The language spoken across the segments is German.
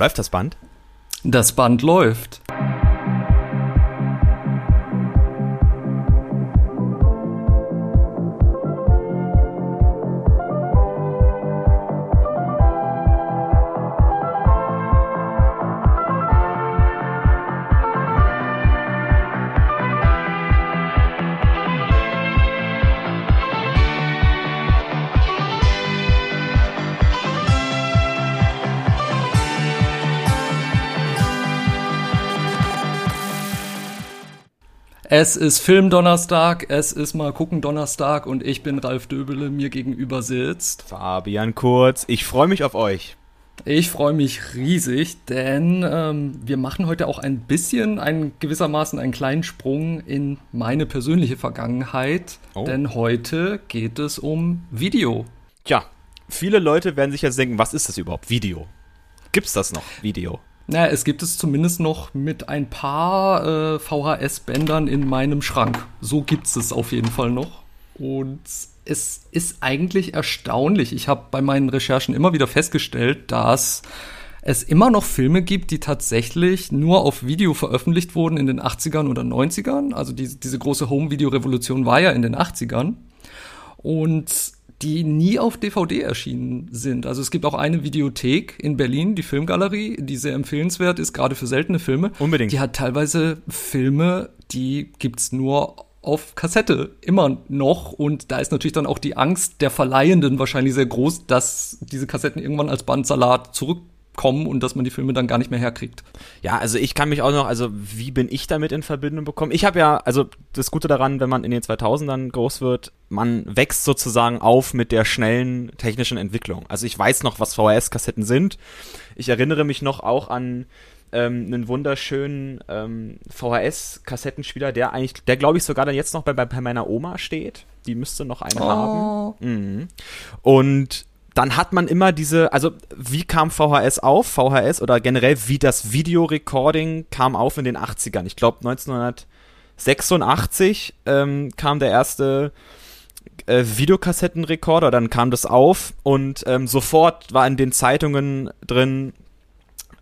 Läuft das Band? Das Band läuft. Es ist Filmdonnerstag, es ist mal gucken Donnerstag und ich bin Ralf Döbele, mir gegenüber sitzt Fabian Kurz. Ich freue mich auf euch. Ich freue mich riesig, denn ähm, wir machen heute auch ein bisschen, ein, gewissermaßen einen kleinen Sprung in meine persönliche Vergangenheit. Oh. Denn heute geht es um Video. Tja, viele Leute werden sich jetzt denken, was ist das überhaupt? Video. Gibt's das noch? Video? Naja, es gibt es zumindest noch mit ein paar äh, VHS-Bändern in meinem Schrank. So gibt es es auf jeden Fall noch. Und es ist eigentlich erstaunlich. Ich habe bei meinen Recherchen immer wieder festgestellt, dass es immer noch Filme gibt, die tatsächlich nur auf Video veröffentlicht wurden in den 80ern oder 90ern. Also die, diese große Home-Video-Revolution war ja in den 80ern. Und die nie auf DVD erschienen sind. Also es gibt auch eine Videothek in Berlin, die Filmgalerie, die sehr empfehlenswert ist, gerade für seltene Filme. Unbedingt. Die hat teilweise Filme, die gibt's nur auf Kassette immer noch und da ist natürlich dann auch die Angst der Verleihenden wahrscheinlich sehr groß, dass diese Kassetten irgendwann als Bandsalat zurück kommen und dass man die Filme dann gar nicht mehr herkriegt. Ja, also ich kann mich auch noch, also wie bin ich damit in Verbindung bekommen? Ich habe ja, also das Gute daran, wenn man in den 2000ern groß wird, man wächst sozusagen auf mit der schnellen technischen Entwicklung. Also ich weiß noch, was VHS-Kassetten sind. Ich erinnere mich noch auch an ähm, einen wunderschönen ähm, VHS-Kassettenspieler, der eigentlich, der glaube ich sogar dann jetzt noch bei, bei, meiner Oma steht. Die müsste noch einen oh. haben. Mhm. Und dann hat man immer diese, also wie kam VHS auf? VHS oder generell wie das Videorecording kam auf in den 80ern. Ich glaube 1986 ähm, kam der erste äh, Videokassettenrekorder, dann kam das auf und ähm, sofort war in den Zeitungen drin,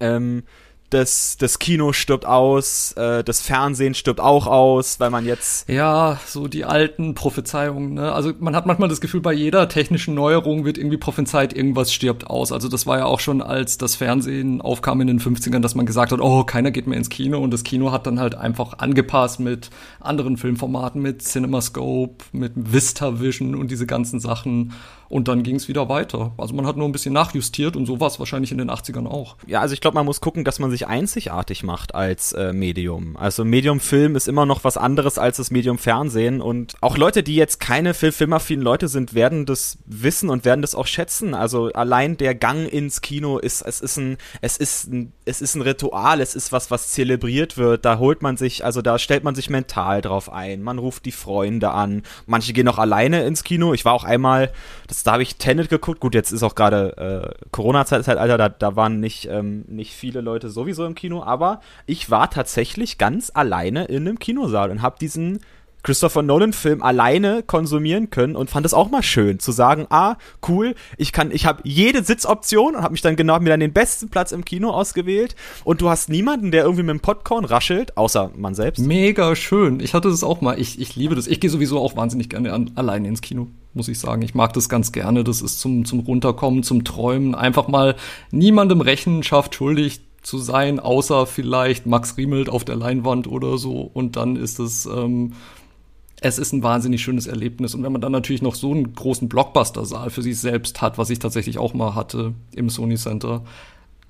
ähm, das, das Kino stirbt aus, äh, das Fernsehen stirbt auch aus, weil man jetzt. Ja, so die alten Prophezeiungen, ne? Also man hat manchmal das Gefühl, bei jeder technischen Neuerung wird irgendwie prophezeit, irgendwas stirbt aus. Also das war ja auch schon, als das Fernsehen aufkam in den 50ern, dass man gesagt hat, oh, keiner geht mehr ins Kino und das Kino hat dann halt einfach angepasst mit anderen Filmformaten, mit CinemaScope, mit VistaVision und diese ganzen Sachen. Und dann ging es wieder weiter. Also man hat nur ein bisschen nachjustiert und so war es wahrscheinlich in den 80ern auch. Ja, also ich glaube, man muss gucken, dass man sich einzigartig macht als äh, Medium. Also Medium Film ist immer noch was anderes als das Medium Fernsehen. Und auch Leute, die jetzt keine Fil filmaffinen Leute sind, werden das wissen und werden das auch schätzen. Also allein der Gang ins Kino ist, es ist ein, es ist ein, es ist ein Ritual, es ist was, was zelebriert wird. Da holt man sich, also da stellt man sich mental drauf ein. Man ruft die Freunde an. Manche gehen auch alleine ins Kino. Ich war auch einmal, das, da habe ich Tenet geguckt. Gut, jetzt ist auch gerade äh, Corona-Zeitalter, da, da waren nicht, ähm, nicht viele Leute sowieso im Kino, aber ich war tatsächlich ganz alleine in einem Kinosaal und habe diesen Christopher Nolan-Film alleine konsumieren können und fand es auch mal schön zu sagen, ah, cool, ich kann, ich habe jede Sitzoption und habe mich dann genau mir dann den besten Platz im Kino ausgewählt und du hast niemanden, der irgendwie mit dem Popcorn raschelt, außer man selbst. Mega schön. Ich hatte das auch mal. Ich, ich liebe das. Ich gehe sowieso auch wahnsinnig gerne an, alleine ins Kino, muss ich sagen. Ich mag das ganz gerne. Das ist zum, zum Runterkommen, zum Träumen. Einfach mal niemandem Rechenschaft schuldig zu sein, außer vielleicht Max Riemelt auf der Leinwand oder so. Und dann ist es ähm, es ist ein wahnsinnig schönes Erlebnis. Und wenn man dann natürlich noch so einen großen Blockbuster-Saal für sich selbst hat, was ich tatsächlich auch mal hatte im Sony Center,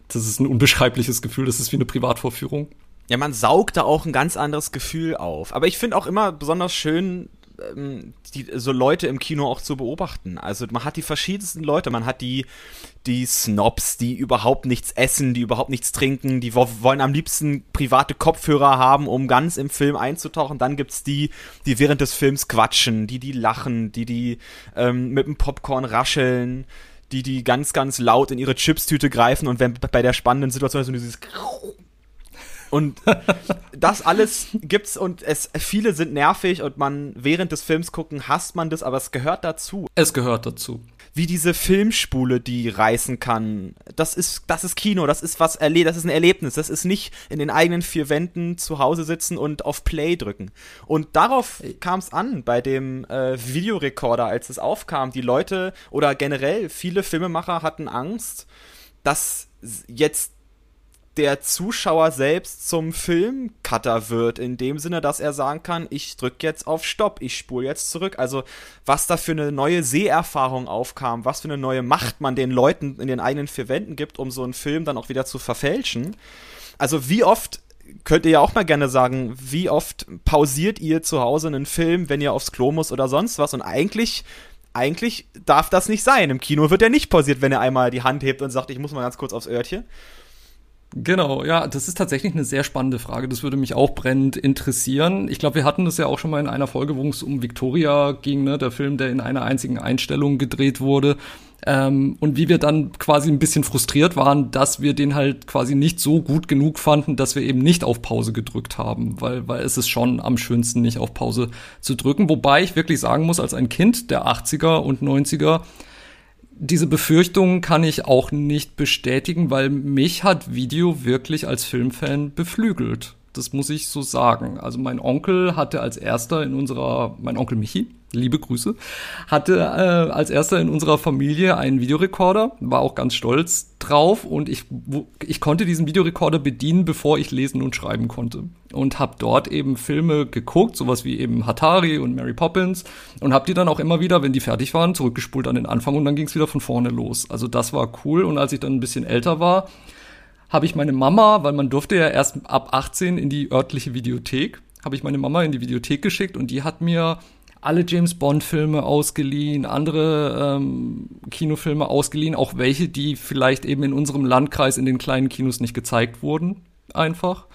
das ist ein unbeschreibliches Gefühl. Das ist wie eine Privatvorführung. Ja, man saugt da auch ein ganz anderes Gefühl auf. Aber ich finde auch immer besonders schön, ähm, die, so Leute im Kino auch zu beobachten. Also man hat die verschiedensten Leute, man hat die, die Snobs, die überhaupt nichts essen, die überhaupt nichts trinken, die wollen am liebsten private Kopfhörer haben, um ganz im Film einzutauchen. Dann gibt's die, die während des Films quatschen, die, die lachen, die, die ähm, mit dem Popcorn rascheln, die, die ganz, ganz laut in ihre Chipstüte greifen und wenn bei der spannenden Situation ist so dieses und das alles gibt's und es viele sind nervig und man während des Films gucken hasst man das, aber es gehört dazu. Es gehört dazu. wie diese Filmspule die reißen kann. Das ist, das ist Kino, das ist was erle das ist ein Erlebnis. Das ist nicht in den eigenen vier Wänden zu Hause sitzen und auf Play drücken. Und darauf kam es an bei dem äh, Videorekorder, als es aufkam. Die Leute oder generell viele Filmemacher hatten Angst, dass jetzt der Zuschauer selbst zum Filmcutter wird, in dem Sinne, dass er sagen kann, ich drücke jetzt auf Stopp, ich spule jetzt zurück. Also was da für eine neue Seherfahrung aufkam, was für eine neue Macht man den Leuten in den eigenen vier Wänden gibt, um so einen Film dann auch wieder zu verfälschen. Also wie oft könnt ihr ja auch mal gerne sagen, wie oft pausiert ihr zu Hause einen Film, wenn ihr aufs Klo muss oder sonst was? Und eigentlich eigentlich darf das nicht sein. Im Kino wird er nicht pausiert, wenn er einmal die Hand hebt und sagt, ich muss mal ganz kurz aufs Örtchen. Genau, ja, das ist tatsächlich eine sehr spannende Frage. Das würde mich auch brennend interessieren. Ich glaube, wir hatten das ja auch schon mal in einer Folge, wo es um Victoria ging, ne? der Film, der in einer einzigen Einstellung gedreht wurde. Ähm, und wie wir dann quasi ein bisschen frustriert waren, dass wir den halt quasi nicht so gut genug fanden, dass wir eben nicht auf Pause gedrückt haben, weil, weil es ist schon am schönsten, nicht auf Pause zu drücken. Wobei ich wirklich sagen muss, als ein Kind der 80er und 90er, diese Befürchtungen kann ich auch nicht bestätigen, weil mich hat Video wirklich als Filmfan beflügelt. Das muss ich so sagen. Also mein Onkel hatte als erster in unserer, mein Onkel Michi, liebe Grüße, hatte äh, als erster in unserer Familie einen Videorekorder, war auch ganz stolz drauf und ich, ich konnte diesen Videorekorder bedienen, bevor ich lesen und schreiben konnte. Und habe dort eben Filme geguckt, sowas wie eben Hatari und Mary Poppins und habe die dann auch immer wieder, wenn die fertig waren, zurückgespult an den Anfang und dann ging es wieder von vorne los. Also das war cool und als ich dann ein bisschen älter war, habe ich meine Mama, weil man durfte ja erst ab 18 in die örtliche Videothek, habe ich meine Mama in die Videothek geschickt und die hat mir alle James Bond-Filme ausgeliehen, andere ähm, Kinofilme ausgeliehen, auch welche, die vielleicht eben in unserem Landkreis in den kleinen Kinos nicht gezeigt wurden, einfach.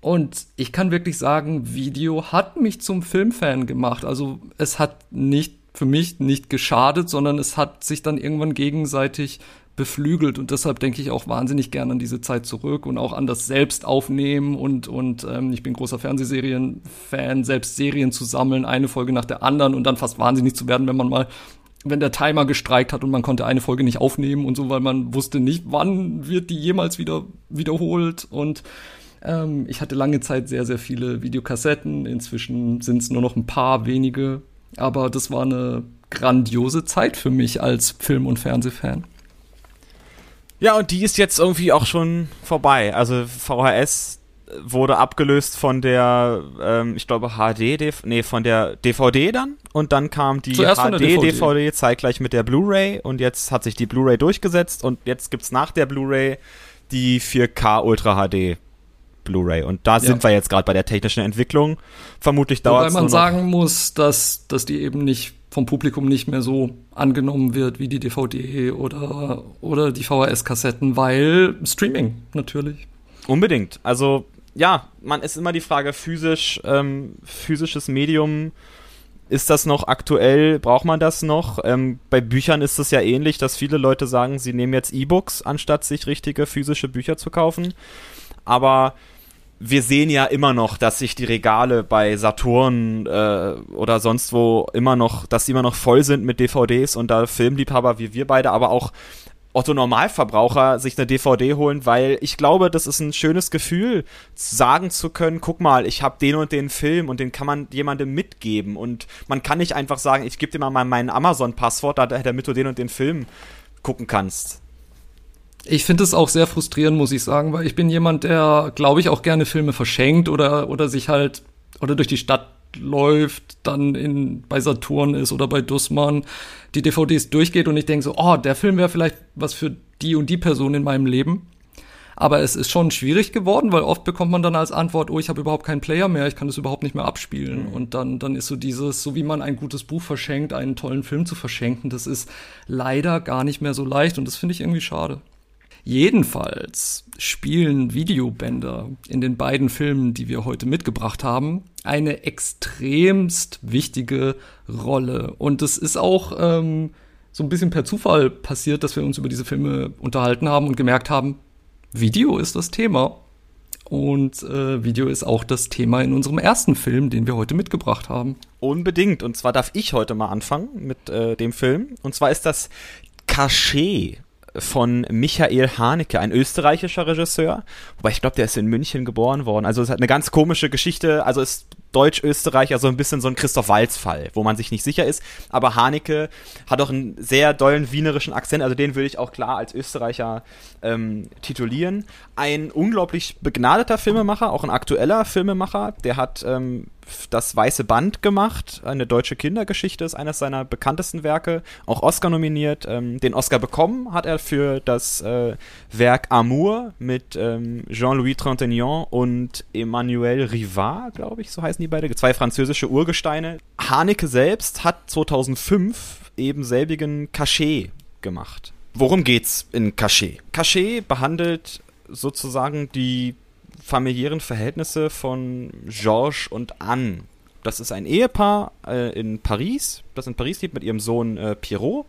Und ich kann wirklich sagen, Video hat mich zum Filmfan gemacht. Also es hat nicht für mich nicht geschadet, sondern es hat sich dann irgendwann gegenseitig beflügelt und deshalb denke ich auch wahnsinnig gern an diese Zeit zurück und auch an das Selbstaufnehmen und und ähm, ich bin großer Fernsehserien-Fan, selbst Serien zu sammeln, eine Folge nach der anderen und dann fast wahnsinnig zu werden, wenn man mal wenn der Timer gestreikt hat und man konnte eine Folge nicht aufnehmen und so, weil man wusste nicht, wann wird die jemals wieder wiederholt und ähm, ich hatte lange Zeit sehr, sehr viele Videokassetten. Inzwischen sind es nur noch ein paar wenige. Aber das war eine grandiose Zeit für mich als Film- und Fernsehfan. Ja, und die ist jetzt irgendwie auch schon vorbei. Also VHS wurde abgelöst von der, ähm, ich glaube HD, DV nee, von der DVD dann und dann kam die HD DVD. DVD zeitgleich mit der Blu-ray und jetzt hat sich die Blu-ray durchgesetzt und jetzt gibt's nach der Blu-ray die 4K Ultra HD Blu-ray und da ja. sind wir jetzt gerade bei der technischen Entwicklung. Vermutlich dauert es Weil man sagen muss, dass dass die eben nicht vom Publikum nicht mehr so angenommen wird wie die DVD oder, oder die VHS-Kassetten, weil Streaming natürlich. Unbedingt. Also ja, man ist immer die Frage, physisch, ähm, physisches Medium, ist das noch aktuell? Braucht man das noch? Ähm, bei Büchern ist es ja ähnlich, dass viele Leute sagen, sie nehmen jetzt E-Books, anstatt sich richtige physische Bücher zu kaufen. Aber wir sehen ja immer noch, dass sich die Regale bei Saturn äh, oder sonst wo immer noch, dass die immer noch voll sind mit DVDs und da Filmliebhaber wie wir beide, aber auch Otto Normalverbraucher sich eine DVD holen, weil ich glaube, das ist ein schönes Gefühl, sagen zu können, guck mal, ich habe den und den Film und den kann man jemandem mitgeben und man kann nicht einfach sagen, ich gebe dir mal mein Amazon-Passwort, damit du den und den Film gucken kannst. Ich finde es auch sehr frustrierend, muss ich sagen, weil ich bin jemand, der, glaube ich, auch gerne Filme verschenkt oder, oder sich halt oder durch die Stadt läuft, dann in, bei Saturn ist oder bei Dussmann, die DVDs durchgeht und ich denke so, oh, der Film wäre vielleicht was für die und die Person in meinem Leben. Aber es ist schon schwierig geworden, weil oft bekommt man dann als Antwort, oh, ich habe überhaupt keinen Player mehr, ich kann das überhaupt nicht mehr abspielen. Mhm. Und dann, dann ist so dieses, so wie man ein gutes Buch verschenkt, einen tollen Film zu verschenken, das ist leider gar nicht mehr so leicht und das finde ich irgendwie schade. Jedenfalls spielen Videobänder in den beiden Filmen, die wir heute mitgebracht haben, eine extremst wichtige Rolle. Und es ist auch ähm, so ein bisschen per Zufall passiert, dass wir uns über diese Filme unterhalten haben und gemerkt haben, Video ist das Thema. Und äh, Video ist auch das Thema in unserem ersten Film, den wir heute mitgebracht haben. Unbedingt. Und zwar darf ich heute mal anfangen mit äh, dem Film. Und zwar ist das Cachet von Michael Haneke, ein österreichischer Regisseur. Wobei ich glaube, der ist in München geboren worden. Also es hat eine ganz komische Geschichte. Also ist Deutsch-Österreich, also ein bisschen so ein Christoph Walz-Fall, wo man sich nicht sicher ist. Aber Haneke hat auch einen sehr dollen wienerischen Akzent, also den würde ich auch klar als Österreicher ähm, titulieren. Ein unglaublich begnadeter Filmemacher, auch ein aktueller Filmemacher, der hat ähm, das Weiße Band gemacht. Eine deutsche Kindergeschichte ist eines seiner bekanntesten Werke. Auch Oscar nominiert. Ähm, den Oscar bekommen hat er für das äh, Werk Amour mit ähm, Jean-Louis Trintignant und Emmanuel Rivard, glaube ich, so heißen die beide. Zwei französische Urgesteine. Haneke selbst hat 2005 eben selbigen Cachet gemacht. Worum geht's in Cachet? Cachet behandelt sozusagen die familiären Verhältnisse von Georges und Anne. Das ist ein Ehepaar äh, in Paris, das in Paris lebt mit ihrem Sohn äh, Pierrot.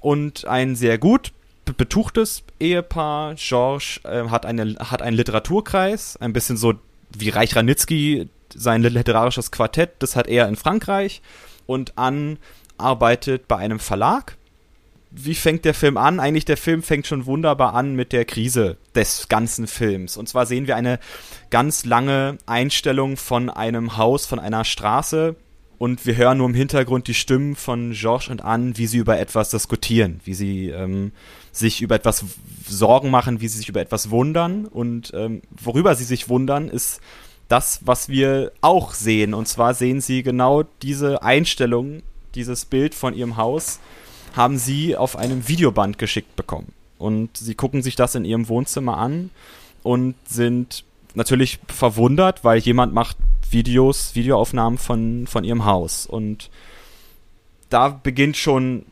Und ein sehr gut betuchtes Ehepaar. Georges äh, hat, eine, hat einen Literaturkreis, ein bisschen so wie Reich Ranitzky, sein literarisches Quartett, das hat er in Frankreich. Und Anne arbeitet bei einem Verlag wie fängt der Film an? Eigentlich der Film fängt schon wunderbar an mit der Krise des ganzen Films. Und zwar sehen wir eine ganz lange Einstellung von einem Haus, von einer Straße. Und wir hören nur im Hintergrund die Stimmen von Georges und Anne, wie sie über etwas diskutieren, wie sie ähm, sich über etwas Sorgen machen, wie sie sich über etwas wundern. Und ähm, worüber sie sich wundern, ist das, was wir auch sehen. Und zwar sehen sie genau diese Einstellung, dieses Bild von ihrem Haus haben sie auf einem Videoband geschickt bekommen. Und sie gucken sich das in ihrem Wohnzimmer an und sind natürlich verwundert, weil jemand macht Videos, Videoaufnahmen von, von ihrem Haus. Und da beginnt schon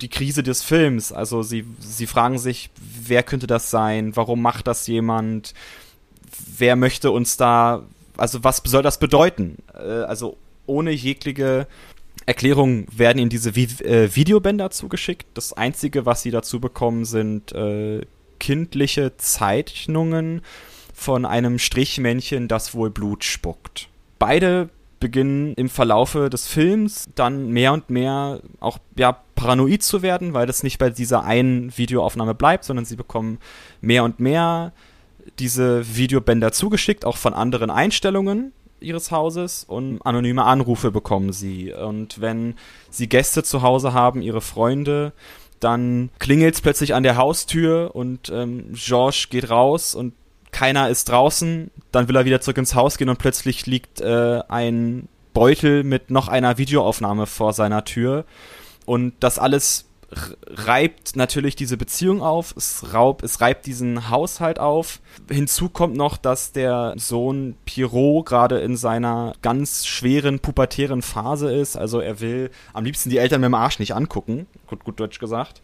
die Krise des Films. Also sie, sie fragen sich, wer könnte das sein? Warum macht das jemand? Wer möchte uns da, also was soll das bedeuten? Äh, also ohne jegliche Erklärungen werden ihnen diese Vi äh, Videobänder zugeschickt. Das Einzige, was sie dazu bekommen, sind äh, kindliche Zeichnungen von einem Strichmännchen, das wohl Blut spuckt. Beide beginnen im Verlaufe des Films dann mehr und mehr auch ja, paranoid zu werden, weil das nicht bei dieser einen Videoaufnahme bleibt, sondern sie bekommen mehr und mehr diese Videobänder zugeschickt, auch von anderen Einstellungen ihres Hauses und anonyme Anrufe bekommen sie. Und wenn sie Gäste zu Hause haben, ihre Freunde, dann klingelt es plötzlich an der Haustür und ähm, Georges geht raus und keiner ist draußen. Dann will er wieder zurück ins Haus gehen und plötzlich liegt äh, ein Beutel mit noch einer Videoaufnahme vor seiner Tür. Und das alles reibt natürlich diese Beziehung auf, es, raub, es reibt diesen Haushalt auf. Hinzu kommt noch, dass der Sohn Pierrot gerade in seiner ganz schweren pubertären Phase ist. Also er will am liebsten die Eltern mit dem Arsch nicht angucken, gut, gut deutsch gesagt.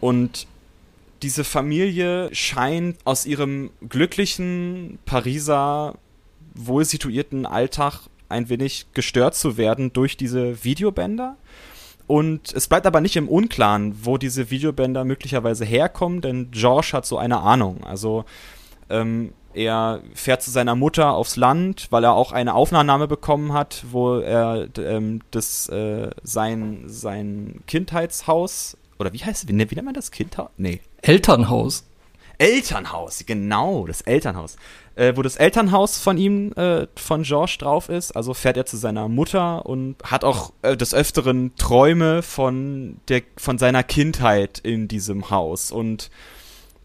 Und diese Familie scheint aus ihrem glücklichen Pariser, wohl situierten Alltag ein wenig gestört zu werden durch diese Videobänder und es bleibt aber nicht im Unklaren, wo diese Videobänder möglicherweise herkommen, denn George hat so eine Ahnung. Also ähm, er fährt zu seiner Mutter aufs Land, weil er auch eine Aufnahme bekommen hat, wo er ähm, das äh, sein sein Kindheitshaus oder wie heißt wie, wie nennt man das Kindhaus? Nee, Elternhaus. Elternhaus, genau, das Elternhaus. Äh, wo das Elternhaus von ihm, äh, von George drauf ist. Also fährt er zu seiner Mutter und hat auch äh, des Öfteren Träume von, der, von seiner Kindheit in diesem Haus. Und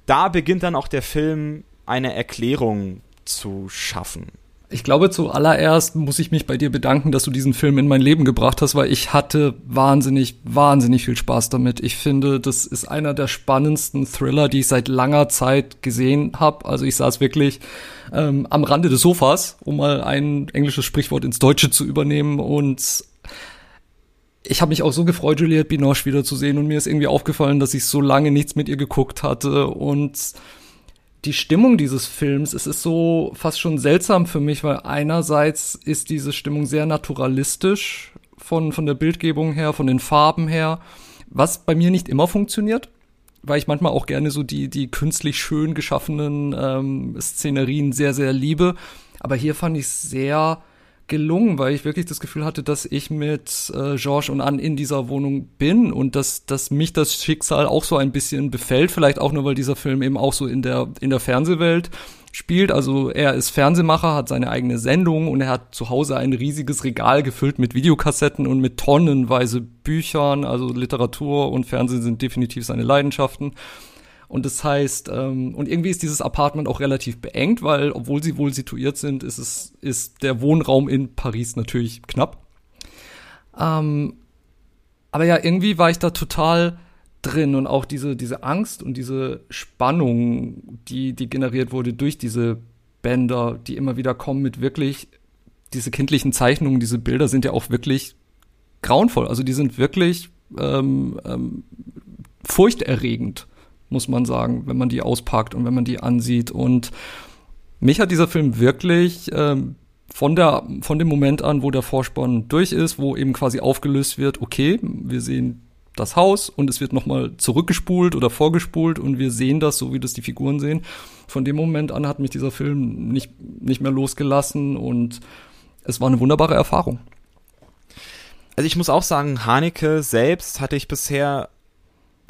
da beginnt dann auch der Film eine Erklärung zu schaffen. Ich glaube, zuallererst muss ich mich bei dir bedanken, dass du diesen Film in mein Leben gebracht hast, weil ich hatte wahnsinnig, wahnsinnig viel Spaß damit. Ich finde, das ist einer der spannendsten Thriller, die ich seit langer Zeit gesehen habe. Also ich saß wirklich ähm, am Rande des Sofas, um mal ein englisches Sprichwort ins Deutsche zu übernehmen und ich habe mich auch so gefreut, Juliette Binoche wiederzusehen und mir ist irgendwie aufgefallen, dass ich so lange nichts mit ihr geguckt hatte und die Stimmung dieses Films, es ist so fast schon seltsam für mich, weil einerseits ist diese Stimmung sehr naturalistisch von, von der Bildgebung her, von den Farben her, was bei mir nicht immer funktioniert. weil ich manchmal auch gerne so die, die künstlich schön geschaffenen ähm, Szenerien sehr, sehr liebe. Aber hier fand ich sehr gelungen, weil ich wirklich das Gefühl hatte, dass ich mit äh, Georges und Anne in dieser Wohnung bin und dass, dass mich das Schicksal auch so ein bisschen befällt. Vielleicht auch nur, weil dieser Film eben auch so in der, in der Fernsehwelt spielt. Also er ist Fernsehmacher, hat seine eigene Sendung und er hat zu Hause ein riesiges Regal gefüllt mit Videokassetten und mit tonnenweise Büchern. Also Literatur und Fernsehen sind definitiv seine Leidenschaften. Und das heißt, ähm, und irgendwie ist dieses Apartment auch relativ beengt, weil, obwohl sie wohl situiert sind, ist es, ist der Wohnraum in Paris natürlich knapp. Ähm, aber ja, irgendwie war ich da total drin und auch diese, diese Angst und diese Spannung, die, die generiert wurde durch diese Bänder, die immer wieder kommen mit wirklich, diese kindlichen Zeichnungen, diese Bilder sind ja auch wirklich grauenvoll. Also die sind wirklich ähm, ähm, furchterregend muss man sagen, wenn man die auspackt und wenn man die ansieht. Und mich hat dieser Film wirklich ähm, von, der, von dem Moment an, wo der Vorspann durch ist, wo eben quasi aufgelöst wird, okay, wir sehen das Haus und es wird nochmal zurückgespult oder vorgespult und wir sehen das, so wie das die Figuren sehen. Von dem Moment an hat mich dieser Film nicht, nicht mehr losgelassen und es war eine wunderbare Erfahrung. Also ich muss auch sagen, Haneke selbst hatte ich bisher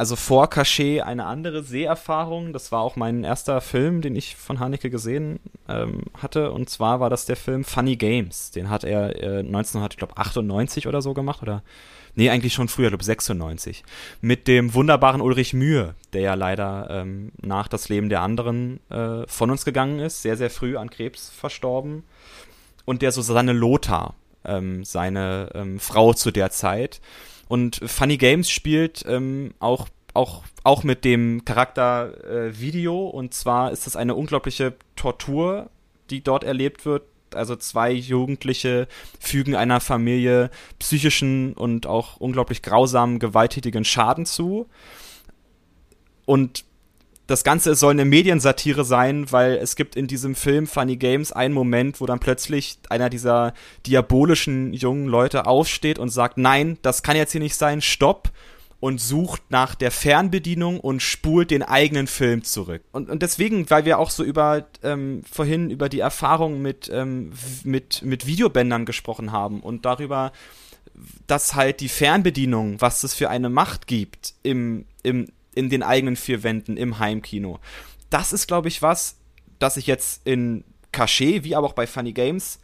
also vor Cachet eine andere Seherfahrung. Das war auch mein erster Film, den ich von Haneke gesehen ähm, hatte. Und zwar war das der Film Funny Games. Den hat er äh, 1998 oder so gemacht. Oder nee, eigentlich schon früher, glaube 96. Mit dem wunderbaren Ulrich Mühe, der ja leider ähm, nach das Leben der anderen äh, von uns gegangen ist. Sehr, sehr früh an Krebs verstorben. Und der Susanne Lothar, ähm, seine ähm, Frau zu der Zeit und Funny Games spielt ähm, auch auch, auch mit dem Charakter äh, Video. Und zwar ist das eine unglaubliche Tortur, die dort erlebt wird. Also zwei Jugendliche fügen einer Familie psychischen und auch unglaublich grausamen, gewalttätigen Schaden zu. Und das Ganze soll eine Mediensatire sein, weil es gibt in diesem Film Funny Games einen Moment, wo dann plötzlich einer dieser diabolischen jungen Leute aufsteht und sagt, nein, das kann jetzt hier nicht sein, stopp und sucht nach der Fernbedienung und spult den eigenen Film zurück. Und, und deswegen, weil wir auch so über ähm, vorhin über die Erfahrung mit, ähm, mit, mit Videobändern gesprochen haben und darüber, dass halt die Fernbedienung, was das für eine Macht gibt im, im in den eigenen vier Wänden im Heimkino. Das ist, glaube ich, was, das ich jetzt in Cachet, wie aber auch bei Funny Games,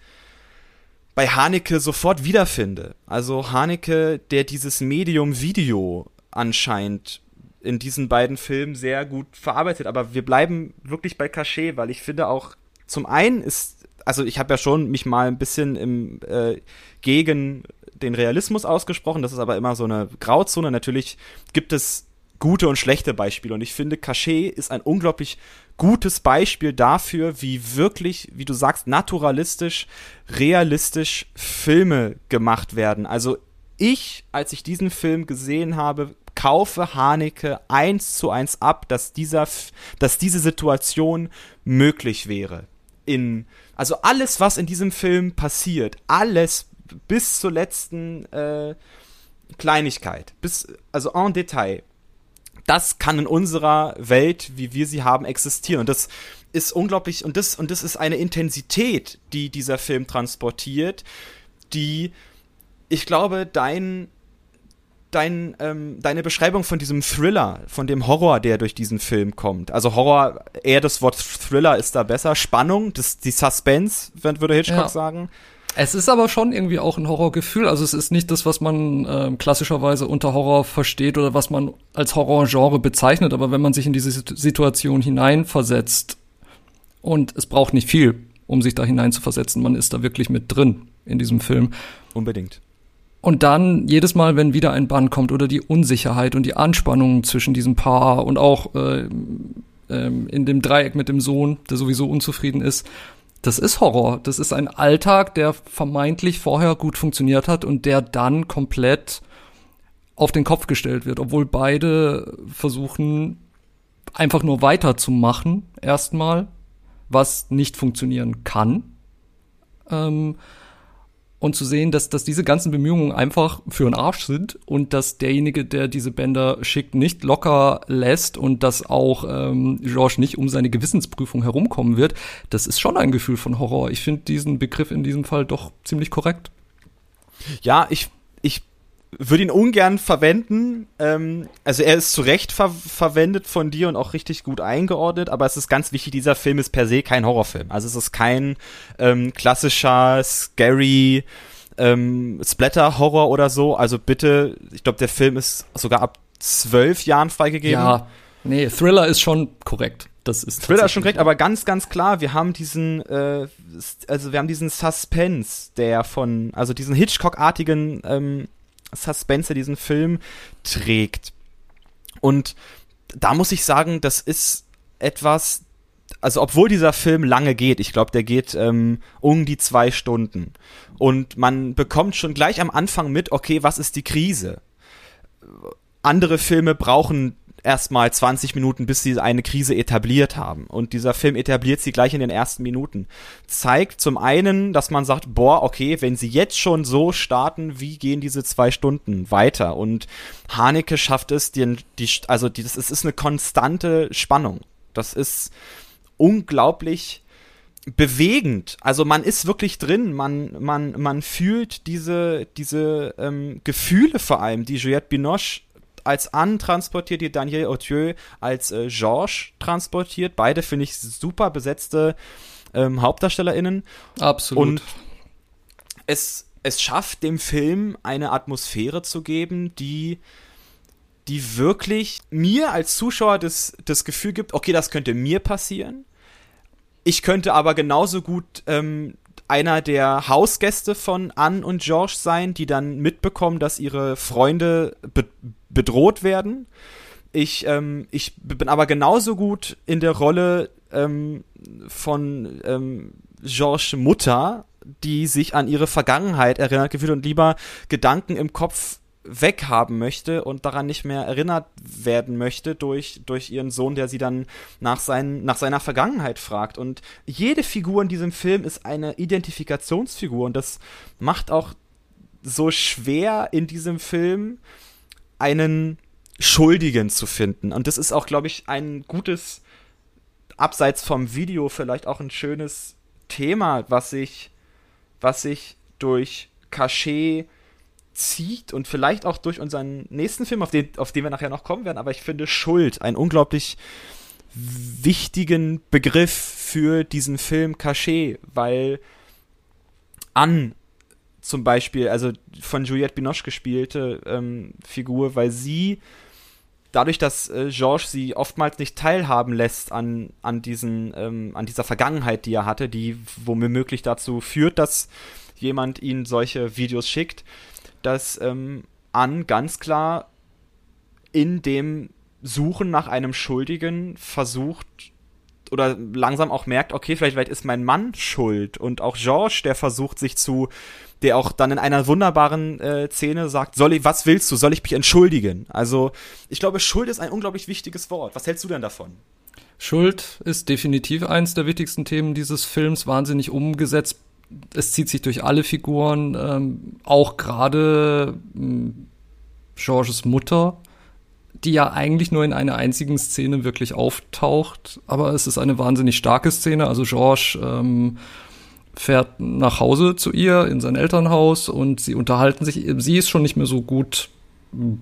bei Haneke sofort wiederfinde. Also Haneke, der dieses Medium Video anscheinend in diesen beiden Filmen sehr gut verarbeitet. Aber wir bleiben wirklich bei Cachet, weil ich finde auch, zum einen ist, also ich habe ja schon mich mal ein bisschen im, äh, gegen den Realismus ausgesprochen, das ist aber immer so eine Grauzone. Natürlich gibt es gute und schlechte Beispiele. Und ich finde, Cachet ist ein unglaublich gutes Beispiel dafür, wie wirklich, wie du sagst, naturalistisch, realistisch Filme gemacht werden. Also ich, als ich diesen Film gesehen habe, kaufe Haneke eins zu eins ab, dass dieser, dass diese Situation möglich wäre. In, also alles, was in diesem Film passiert, alles bis zur letzten äh, Kleinigkeit, bis, also en Detail, das kann in unserer Welt, wie wir sie haben, existieren. Und das ist unglaublich, und das, und das ist eine Intensität, die dieser Film transportiert, die, ich glaube, dein, dein, ähm, deine Beschreibung von diesem Thriller, von dem Horror, der durch diesen Film kommt. Also Horror, eher das Wort Thriller ist da besser. Spannung, das, die Suspense, würde Hitchcock ja. sagen. Es ist aber schon irgendwie auch ein Horrorgefühl. Also es ist nicht das, was man äh, klassischerweise unter Horror versteht oder was man als Horrorgenre bezeichnet. Aber wenn man sich in diese Situation hineinversetzt und es braucht nicht viel, um sich da hineinzuversetzen, man ist da wirklich mit drin in diesem Film. Unbedingt. Und dann jedes Mal, wenn wieder ein Bann kommt oder die Unsicherheit und die Anspannung zwischen diesem Paar und auch äh, äh, in dem Dreieck mit dem Sohn, der sowieso unzufrieden ist, das ist Horror. Das ist ein Alltag, der vermeintlich vorher gut funktioniert hat und der dann komplett auf den Kopf gestellt wird, obwohl beide versuchen einfach nur weiterzumachen erstmal, was nicht funktionieren kann. Ähm, und zu sehen, dass, dass diese ganzen Bemühungen einfach für einen Arsch sind und dass derjenige, der diese Bänder schickt, nicht locker lässt und dass auch ähm, George nicht um seine Gewissensprüfung herumkommen wird, das ist schon ein Gefühl von Horror. Ich finde diesen Begriff in diesem Fall doch ziemlich korrekt. Ja, ich, ich würde ihn ungern verwenden. Ähm, also er ist zu Recht ver verwendet von dir und auch richtig gut eingeordnet, aber es ist ganz wichtig, dieser Film ist per se kein Horrorfilm. Also es ist kein ähm, klassischer, scary ähm, Splatter-Horror oder so. Also bitte, ich glaube, der Film ist sogar ab zwölf Jahren freigegeben. Ja, nee, Thriller ist schon korrekt. Das ist Thriller ist schon korrekt, aber ganz, ganz klar, wir haben diesen, äh, also wir haben diesen Suspense, der von, also diesen Hitchcock-artigen ähm, Suspense diesen Film trägt. Und da muss ich sagen, das ist etwas, also obwohl dieser Film lange geht, ich glaube, der geht ähm, um die zwei Stunden. Und man bekommt schon gleich am Anfang mit, okay, was ist die Krise? Andere Filme brauchen erstmal 20 Minuten, bis sie eine Krise etabliert haben. Und dieser Film etabliert sie gleich in den ersten Minuten. Zeigt zum einen, dass man sagt, boah, okay, wenn sie jetzt schon so starten, wie gehen diese zwei Stunden weiter? Und Haneke schafft es, die, die also die, das ist, ist eine konstante Spannung. Das ist unglaublich bewegend. Also man ist wirklich drin, man, man, man fühlt diese, diese ähm, Gefühle vor allem, die Juliette Binoche als Anne transportiert, die Daniel Autieu als äh, Georges transportiert. Beide finde ich super besetzte ähm, HauptdarstellerInnen. Absolut. Und es, es schafft dem Film eine Atmosphäre zu geben, die die wirklich mir als Zuschauer das, das Gefühl gibt, okay, das könnte mir passieren. Ich könnte aber genauso gut ähm, einer der Hausgäste von Anne und George sein, die dann mitbekommen, dass ihre Freunde be bedroht werden. Ich, ähm, ich bin aber genauso gut in der Rolle ähm, von ähm, Georges Mutter, die sich an ihre Vergangenheit erinnert gefühlt und lieber Gedanken im Kopf weghaben möchte und daran nicht mehr erinnert werden möchte durch, durch ihren Sohn, der sie dann nach, sein, nach seiner Vergangenheit fragt. Und jede Figur in diesem Film ist eine Identifikationsfigur und das macht auch so schwer in diesem Film einen Schuldigen zu finden. Und das ist auch, glaube ich, ein gutes, abseits vom Video vielleicht auch ein schönes Thema, was sich, was sich durch Cachet zieht und vielleicht auch durch unseren nächsten Film, auf den, auf den wir nachher noch kommen werden, aber ich finde Schuld einen unglaublich wichtigen Begriff für diesen Film Cachet, weil an zum Beispiel, also von Juliette Binoche gespielte ähm, Figur, weil sie dadurch, dass äh, Georges sie oftmals nicht teilhaben lässt an, an, diesen, ähm, an dieser Vergangenheit, die er hatte, die womöglich dazu führt, dass jemand ihnen solche Videos schickt, dass ähm, Ann ganz klar in dem Suchen nach einem Schuldigen versucht, oder langsam auch merkt, okay, vielleicht, vielleicht ist mein Mann schuld. Und auch George, der versucht sich zu, der auch dann in einer wunderbaren äh, Szene sagt, soll ich, was willst du? Soll ich mich entschuldigen? Also, ich glaube, Schuld ist ein unglaublich wichtiges Wort. Was hältst du denn davon? Schuld ist definitiv eins der wichtigsten Themen dieses Films, wahnsinnig umgesetzt. Es zieht sich durch alle Figuren, ähm, auch gerade ähm, Georges Mutter die ja eigentlich nur in einer einzigen Szene wirklich auftaucht, aber es ist eine wahnsinnig starke Szene. Also George ähm, fährt nach Hause zu ihr in sein Elternhaus und sie unterhalten sich. Sie ist schon nicht mehr so gut hm,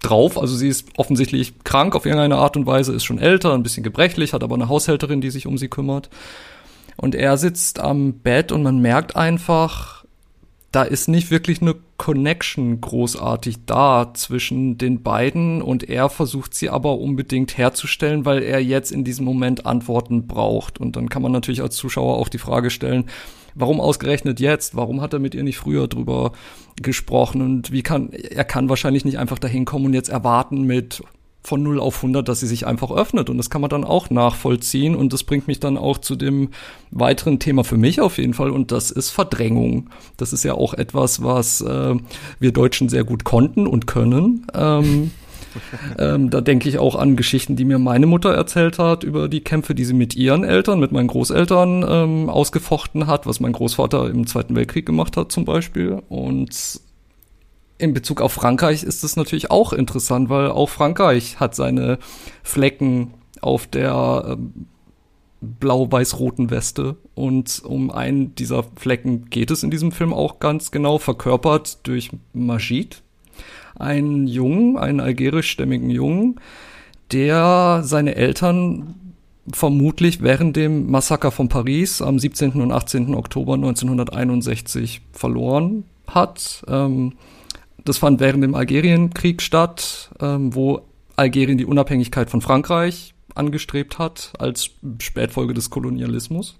drauf, also sie ist offensichtlich krank auf irgendeine Art und Weise, ist schon älter, ein bisschen gebrechlich, hat aber eine Haushälterin, die sich um sie kümmert. Und er sitzt am Bett und man merkt einfach, da ist nicht wirklich eine Connection großartig da zwischen den beiden und er versucht sie aber unbedingt herzustellen, weil er jetzt in diesem Moment Antworten braucht. Und dann kann man natürlich als Zuschauer auch die Frage stellen, warum ausgerechnet jetzt? Warum hat er mit ihr nicht früher drüber gesprochen? Und wie kann, er kann wahrscheinlich nicht einfach dahin kommen und jetzt erwarten mit, von 0 auf 100, dass sie sich einfach öffnet. Und das kann man dann auch nachvollziehen. Und das bringt mich dann auch zu dem weiteren Thema für mich auf jeden Fall. Und das ist Verdrängung. Das ist ja auch etwas, was äh, wir Deutschen sehr gut konnten und können. Ähm, ähm, da denke ich auch an Geschichten, die mir meine Mutter erzählt hat über die Kämpfe, die sie mit ihren Eltern, mit meinen Großeltern ähm, ausgefochten hat, was mein Großvater im Zweiten Weltkrieg gemacht hat zum Beispiel. Und in Bezug auf Frankreich ist es natürlich auch interessant, weil auch Frankreich hat seine Flecken auf der ähm, blau-weiß-roten Weste. Und um einen dieser Flecken geht es in diesem Film auch ganz genau, verkörpert durch Majid, einen Jungen, einen algerischstämmigen Jungen, der seine Eltern vermutlich während dem Massaker von Paris am 17. und 18. Oktober 1961 verloren hat. Ähm, das fand während dem Algerienkrieg statt, ähm, wo Algerien die Unabhängigkeit von Frankreich angestrebt hat als Spätfolge des Kolonialismus.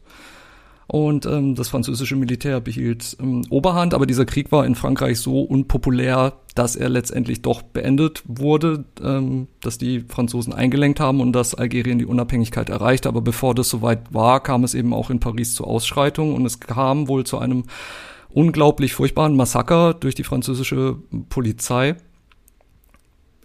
Und ähm, das französische Militär behielt ähm, Oberhand, aber dieser Krieg war in Frankreich so unpopulär, dass er letztendlich doch beendet wurde, ähm, dass die Franzosen eingelenkt haben und dass Algerien die Unabhängigkeit erreichte. Aber bevor das soweit war, kam es eben auch in Paris zu Ausschreitungen und es kam wohl zu einem unglaublich furchtbaren Massaker durch die französische Polizei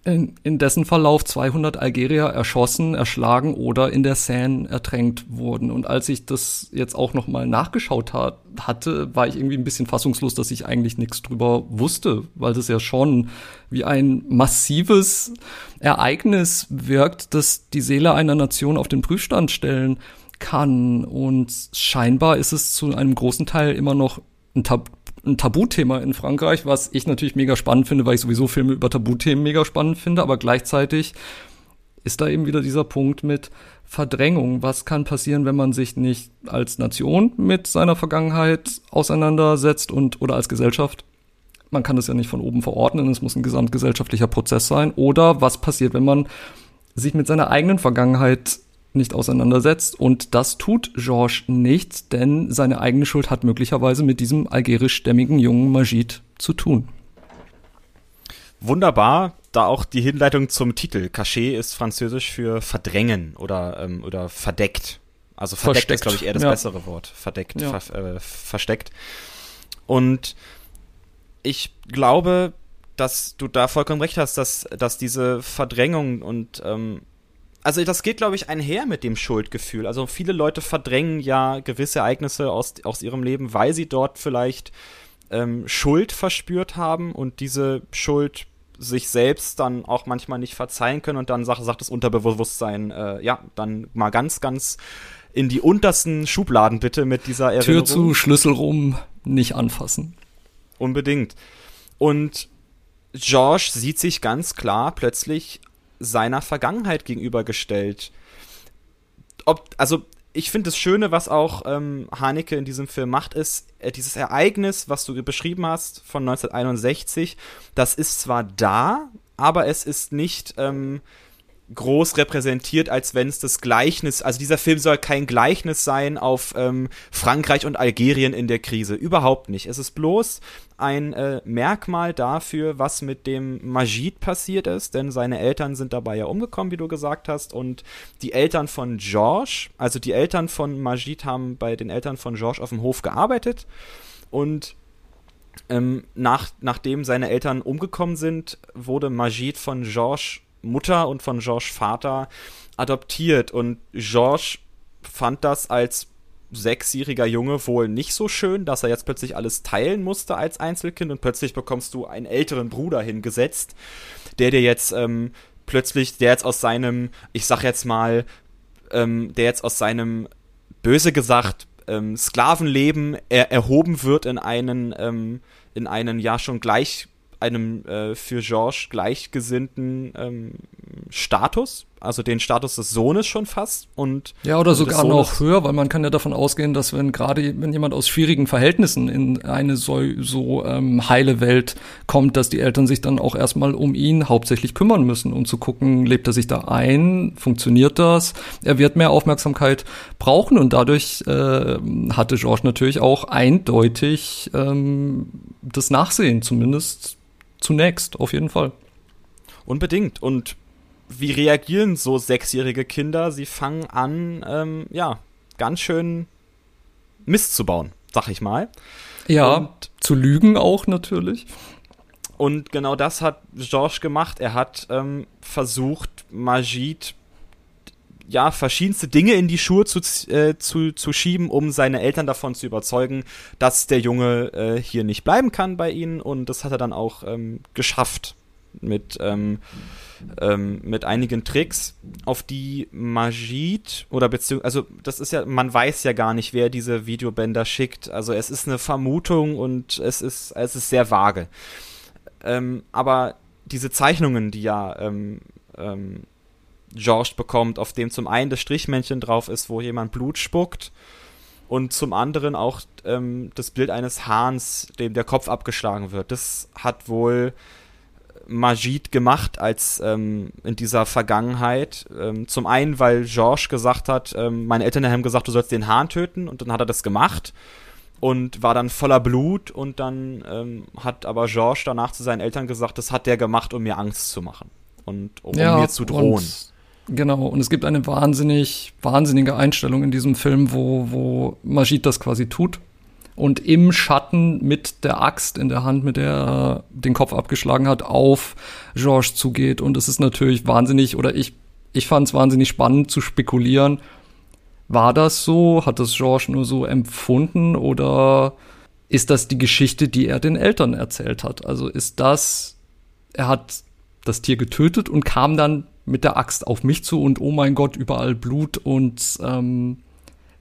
in, in dessen Verlauf 200 Algerier erschossen, erschlagen oder in der Seine ertränkt wurden. Und als ich das jetzt auch noch mal nachgeschaut hat, hatte, war ich irgendwie ein bisschen fassungslos, dass ich eigentlich nichts drüber wusste, weil das ja schon wie ein massives Ereignis wirkt, das die Seele einer Nation auf den Prüfstand stellen kann. Und scheinbar ist es zu einem großen Teil immer noch ein Tab ein Tabuthema in Frankreich, was ich natürlich mega spannend finde, weil ich sowieso Filme über Tabuthemen mega spannend finde, aber gleichzeitig ist da eben wieder dieser Punkt mit Verdrängung. Was kann passieren, wenn man sich nicht als Nation mit seiner Vergangenheit auseinandersetzt und oder als Gesellschaft? Man kann das ja nicht von oben verordnen, es muss ein gesamtgesellschaftlicher Prozess sein. Oder was passiert, wenn man sich mit seiner eigenen Vergangenheit nicht auseinandersetzt. Und das tut Georges nicht, denn seine eigene Schuld hat möglicherweise mit diesem algerischstämmigen jungen Majid zu tun. Wunderbar, da auch die Hinleitung zum Titel. Caché ist französisch für verdrängen oder, ähm, oder verdeckt. Also verdeckt versteckt. ist, glaube ich, eher das ja. bessere Wort. Verdeckt, ja. ver äh, versteckt. Und ich glaube, dass du da vollkommen recht hast, dass, dass diese Verdrängung und ähm, also das geht, glaube ich, einher mit dem Schuldgefühl. Also viele Leute verdrängen ja gewisse Ereignisse aus, aus ihrem Leben, weil sie dort vielleicht ähm, Schuld verspürt haben und diese Schuld sich selbst dann auch manchmal nicht verzeihen können und dann sagt, sagt das Unterbewusstsein, äh, ja, dann mal ganz, ganz in die untersten Schubladen bitte mit dieser Erinnerung. Tür zu, Schlüssel rum, nicht anfassen. Unbedingt. Und George sieht sich ganz klar plötzlich seiner Vergangenheit gegenübergestellt. Ob, also ich finde das Schöne, was auch ähm, Haneke in diesem Film macht, ist äh, dieses Ereignis, was du beschrieben hast von 1961. Das ist zwar da, aber es ist nicht ähm, groß repräsentiert, als wenn es das Gleichnis, also dieser Film soll kein Gleichnis sein auf ähm, Frankreich und Algerien in der Krise. Überhaupt nicht. Es ist bloß ein äh, Merkmal dafür, was mit dem Majid passiert ist, denn seine Eltern sind dabei ja umgekommen, wie du gesagt hast, und die Eltern von George, also die Eltern von Majid haben bei den Eltern von George auf dem Hof gearbeitet und ähm, nach, nachdem seine Eltern umgekommen sind, wurde Majid von George Mutter und von Georges Vater adoptiert. Und Georges fand das als sechsjähriger Junge wohl nicht so schön, dass er jetzt plötzlich alles teilen musste als Einzelkind und plötzlich bekommst du einen älteren Bruder hingesetzt, der dir jetzt ähm, plötzlich, der jetzt aus seinem, ich sag jetzt mal, ähm, der jetzt aus seinem, böse gesagt, ähm, Sklavenleben er, erhoben wird in einen, ähm, in einen ja schon gleich einem äh, für Georges gleichgesinnten ähm, Status, also den Status des Sohnes schon fast und ja oder sogar noch höher, weil man kann ja davon ausgehen, dass wenn gerade wenn jemand aus schwierigen Verhältnissen in eine so, so ähm, heile Welt kommt, dass die Eltern sich dann auch erstmal um ihn hauptsächlich kümmern müssen, um zu gucken, lebt er sich da ein, funktioniert das, er wird mehr Aufmerksamkeit brauchen und dadurch äh, hatte Georges natürlich auch eindeutig ähm, das Nachsehen zumindest zunächst, auf jeden Fall. Unbedingt. Und wie reagieren so sechsjährige Kinder? Sie fangen an, ähm, ja, ganz schön Mist zu bauen, sag ich mal. Ja, Und zu lügen auch natürlich. Und genau das hat Georges gemacht. Er hat ähm, versucht, Majid ja, verschiedenste Dinge in die Schuhe zu, äh, zu, zu schieben, um seine Eltern davon zu überzeugen, dass der Junge äh, hier nicht bleiben kann bei ihnen. Und das hat er dann auch ähm, geschafft mit, ähm, ähm, mit einigen Tricks, auf die Majid oder beziehungsweise, also das ist ja, man weiß ja gar nicht, wer diese Videobänder schickt. Also es ist eine Vermutung und es ist, es ist sehr vage. Ähm, aber diese Zeichnungen, die ja ähm, ähm, George bekommt, auf dem zum einen das Strichmännchen drauf ist, wo jemand Blut spuckt und zum anderen auch ähm, das Bild eines Hahns, dem der Kopf abgeschlagen wird. Das hat wohl Majid gemacht als ähm, in dieser Vergangenheit. Ähm, zum einen, weil George gesagt hat, ähm, meine Eltern haben gesagt, du sollst den Hahn töten und dann hat er das gemacht und war dann voller Blut und dann ähm, hat aber George danach zu seinen Eltern gesagt, das hat der gemacht, um mir Angst zu machen und um, ja, mir zu drohen. Genau, und es gibt eine wahnsinnig, wahnsinnige Einstellung in diesem Film, wo, wo Majid das quasi tut und im Schatten mit der Axt in der Hand, mit der er den Kopf abgeschlagen hat, auf Georges zugeht. Und es ist natürlich wahnsinnig, oder ich, ich fand es wahnsinnig spannend zu spekulieren. War das so? Hat das Georges nur so empfunden? Oder ist das die Geschichte, die er den Eltern erzählt hat? Also ist das, er hat das Tier getötet und kam dann mit der Axt auf mich zu und oh mein Gott, überall Blut und ähm,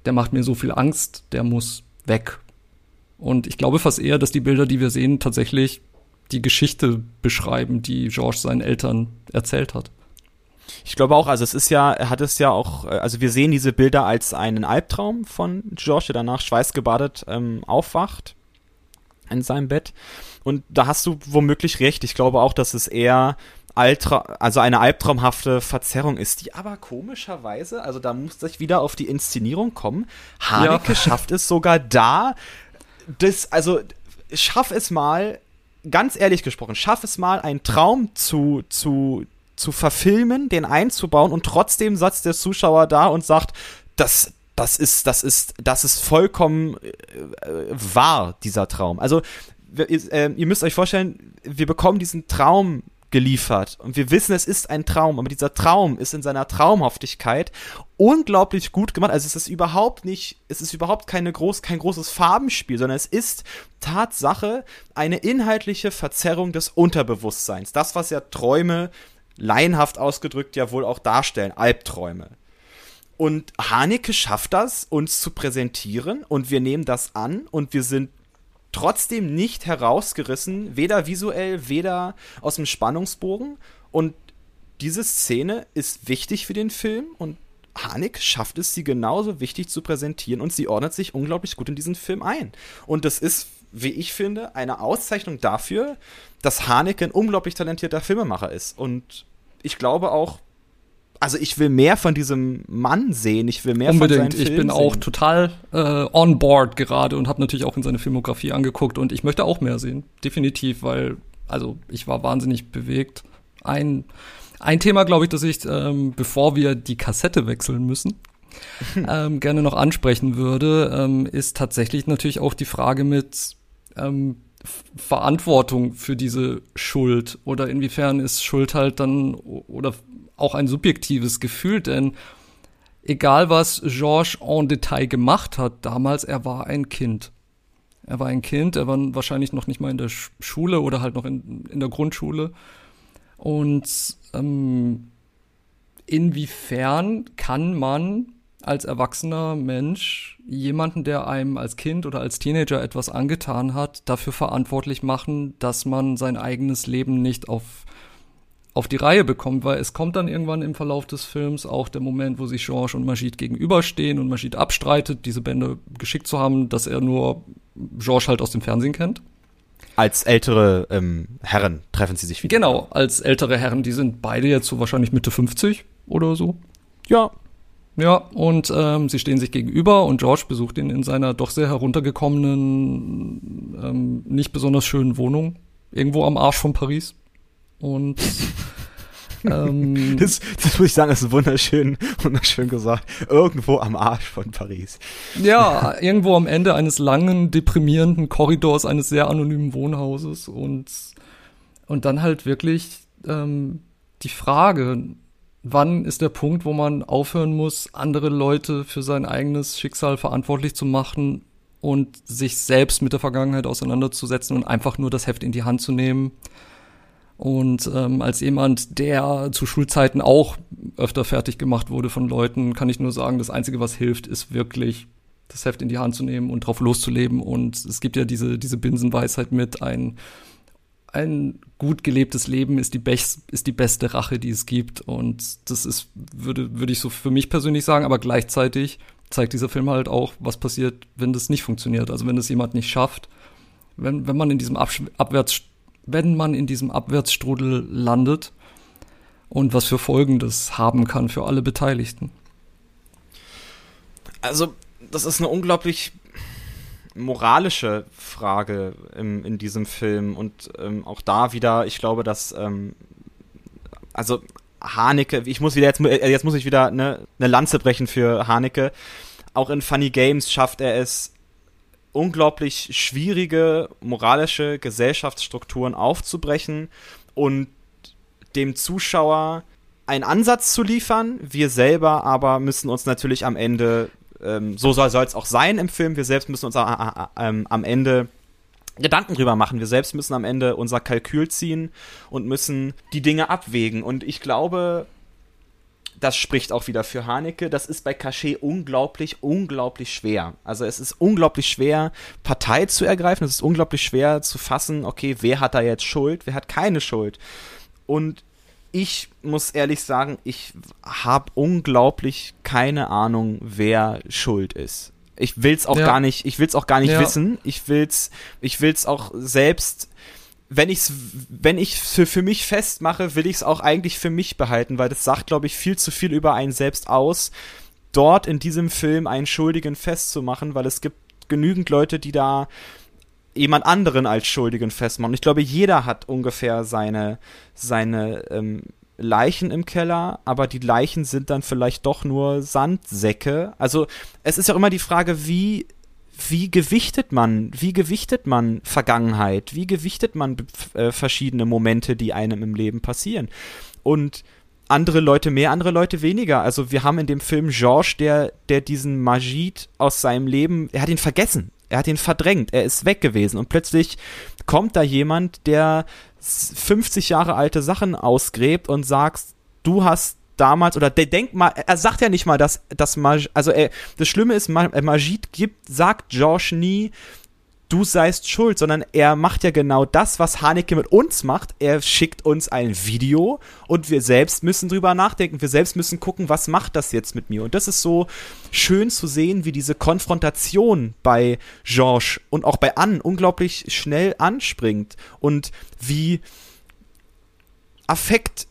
der macht mir so viel Angst, der muss weg. Und ich glaube fast eher, dass die Bilder, die wir sehen, tatsächlich die Geschichte beschreiben, die George seinen Eltern erzählt hat. Ich glaube auch, also es ist ja, er hat es ja auch, äh, also wir sehen diese Bilder als einen Albtraum von George, der danach schweißgebadet ähm, aufwacht in seinem Bett. Und da hast du womöglich recht. Ich glaube auch, dass es eher Altra, also eine albtraumhafte Verzerrung ist, die aber komischerweise, also da muss ich wieder auf die Inszenierung kommen. Haneke ja. schafft es sogar da, das, also schaff es mal, ganz ehrlich gesprochen, schaff es mal, einen Traum zu, zu, zu verfilmen, den einzubauen und trotzdem satzt der Zuschauer da und sagt, das, das ist, das ist, das ist vollkommen äh, wahr, dieser Traum. Also, wir, äh, ihr müsst euch vorstellen, wir bekommen diesen Traum geliefert. Und wir wissen, es ist ein Traum, aber dieser Traum ist in seiner Traumhaftigkeit unglaublich gut gemacht. Also es ist überhaupt nicht, es ist überhaupt keine groß, kein großes Farbenspiel, sondern es ist Tatsache eine inhaltliche Verzerrung des Unterbewusstseins. Das, was ja Träume laienhaft ausgedrückt ja wohl auch darstellen, Albträume. Und Haneke schafft das, uns zu präsentieren und wir nehmen das an und wir sind trotzdem nicht herausgerissen, weder visuell, weder aus dem Spannungsbogen. Und diese Szene ist wichtig für den Film und Hanik schafft es, sie genauso wichtig zu präsentieren und sie ordnet sich unglaublich gut in diesen Film ein. Und das ist, wie ich finde, eine Auszeichnung dafür, dass Haneke ein unglaublich talentierter Filmemacher ist. Und ich glaube auch, also ich will mehr von diesem Mann sehen, ich will mehr Unbedingt. von seinen Filmen Ich bin auch total äh, on board gerade und habe natürlich auch in seine Filmografie angeguckt und ich möchte auch mehr sehen, definitiv, weil also ich war wahnsinnig bewegt. Ein ein Thema, glaube ich, dass ich, ähm, bevor wir die Kassette wechseln müssen, ähm, gerne noch ansprechen würde, ähm, ist tatsächlich natürlich auch die Frage mit ähm, Verantwortung für diese Schuld oder inwiefern ist Schuld halt dann oder auch ein subjektives Gefühl, denn egal was Georges en Detail gemacht hat damals, er war ein Kind. Er war ein Kind, er war wahrscheinlich noch nicht mal in der Schule oder halt noch in, in der Grundschule. Und ähm, inwiefern kann man als erwachsener Mensch jemanden, der einem als Kind oder als Teenager etwas angetan hat, dafür verantwortlich machen, dass man sein eigenes Leben nicht auf auf die Reihe bekommt, weil es kommt dann irgendwann im Verlauf des Films auch der Moment, wo sich George und Majid gegenüberstehen und Majid abstreitet, diese Bände geschickt zu haben, dass er nur George halt aus dem Fernsehen kennt. Als ältere ähm, Herren treffen sie sich wieder. Genau, als ältere Herren, die sind beide jetzt so wahrscheinlich Mitte 50 oder so. Ja. Ja, und ähm, sie stehen sich gegenüber und George besucht ihn in seiner doch sehr heruntergekommenen, ähm, nicht besonders schönen Wohnung, irgendwo am Arsch von Paris. Und ähm, das, das muss ich sagen, das ist wunderschön, wunderschön gesagt. Irgendwo am Arsch von Paris. Ja, irgendwo am Ende eines langen, deprimierenden Korridors eines sehr anonymen Wohnhauses. Und Und dann halt wirklich ähm, die Frage, wann ist der Punkt, wo man aufhören muss, andere Leute für sein eigenes Schicksal verantwortlich zu machen und sich selbst mit der Vergangenheit auseinanderzusetzen und einfach nur das Heft in die Hand zu nehmen. Und ähm, als jemand, der zu Schulzeiten auch öfter fertig gemacht wurde von Leuten, kann ich nur sagen, das Einzige, was hilft, ist wirklich das Heft in die Hand zu nehmen und drauf loszuleben. Und es gibt ja diese, diese Binsenweisheit mit, ein, ein gut gelebtes Leben ist die, best, ist die beste Rache, die es gibt. Und das ist, würde, würde ich so für mich persönlich sagen, aber gleichzeitig zeigt dieser Film halt auch, was passiert, wenn das nicht funktioniert. Also wenn das jemand nicht schafft, wenn, wenn man in diesem Abwärts, wenn man in diesem Abwärtsstrudel landet und was für Folgen das haben kann für alle Beteiligten. Also das ist eine unglaublich moralische Frage im, in diesem Film und ähm, auch da wieder, ich glaube, dass ähm, also Haneke, ich muss wieder jetzt, äh, jetzt muss ich wieder eine, eine Lanze brechen für Haneke. Auch in Funny Games schafft er es unglaublich schwierige moralische Gesellschaftsstrukturen aufzubrechen und dem Zuschauer einen Ansatz zu liefern. Wir selber aber müssen uns natürlich am Ende ähm, so soll es auch sein im Film. Wir selbst müssen uns äh, äh, ähm, am Ende Gedanken drüber machen. Wir selbst müssen am Ende unser Kalkül ziehen und müssen die Dinge abwägen. Und ich glaube, das spricht auch wieder für Haneke. Das ist bei Cachet unglaublich, unglaublich schwer. Also es ist unglaublich schwer, Partei zu ergreifen. Es ist unglaublich schwer zu fassen, okay, wer hat da jetzt Schuld, wer hat keine Schuld. Und ich muss ehrlich sagen, ich habe unglaublich keine Ahnung, wer schuld ist. Ich will's auch ja. gar nicht, ich will's auch gar nicht ja. wissen. Ich will's, ich will's auch selbst, wenn ich's, wenn ich für, für mich festmache, will ich's auch eigentlich für mich behalten, weil das sagt, glaube ich, viel zu viel über einen selbst aus, dort in diesem Film einen Schuldigen festzumachen, weil es gibt genügend Leute, die da jemand anderen als Schuldigen festmachen. Und ich glaube, jeder hat ungefähr seine, seine ähm, Leichen im Keller, aber die Leichen sind dann vielleicht doch nur Sandsäcke. Also es ist ja immer die Frage, wie wie gewichtet man, wie gewichtet man Vergangenheit, wie gewichtet man äh, verschiedene Momente, die einem im Leben passieren. Und andere Leute mehr, andere Leute weniger. Also wir haben in dem Film Georges, der, der diesen Majid aus seinem Leben, er hat ihn vergessen. Er hat ihn verdrängt, er ist weg gewesen und plötzlich kommt da jemand, der 50 Jahre alte Sachen ausgräbt und sagt, du hast damals oder der denkt mal, er sagt ja nicht mal, dass das Majid, also er, das Schlimme ist, Majid gibt, sagt Josh nie, du seist schuld, sondern er macht ja genau das, was Haneke mit uns macht. Er schickt uns ein Video und wir selbst müssen drüber nachdenken. Wir selbst müssen gucken, was macht das jetzt mit mir? Und das ist so schön zu sehen, wie diese Konfrontation bei Georges und auch bei Anne unglaublich schnell anspringt und wie Affekt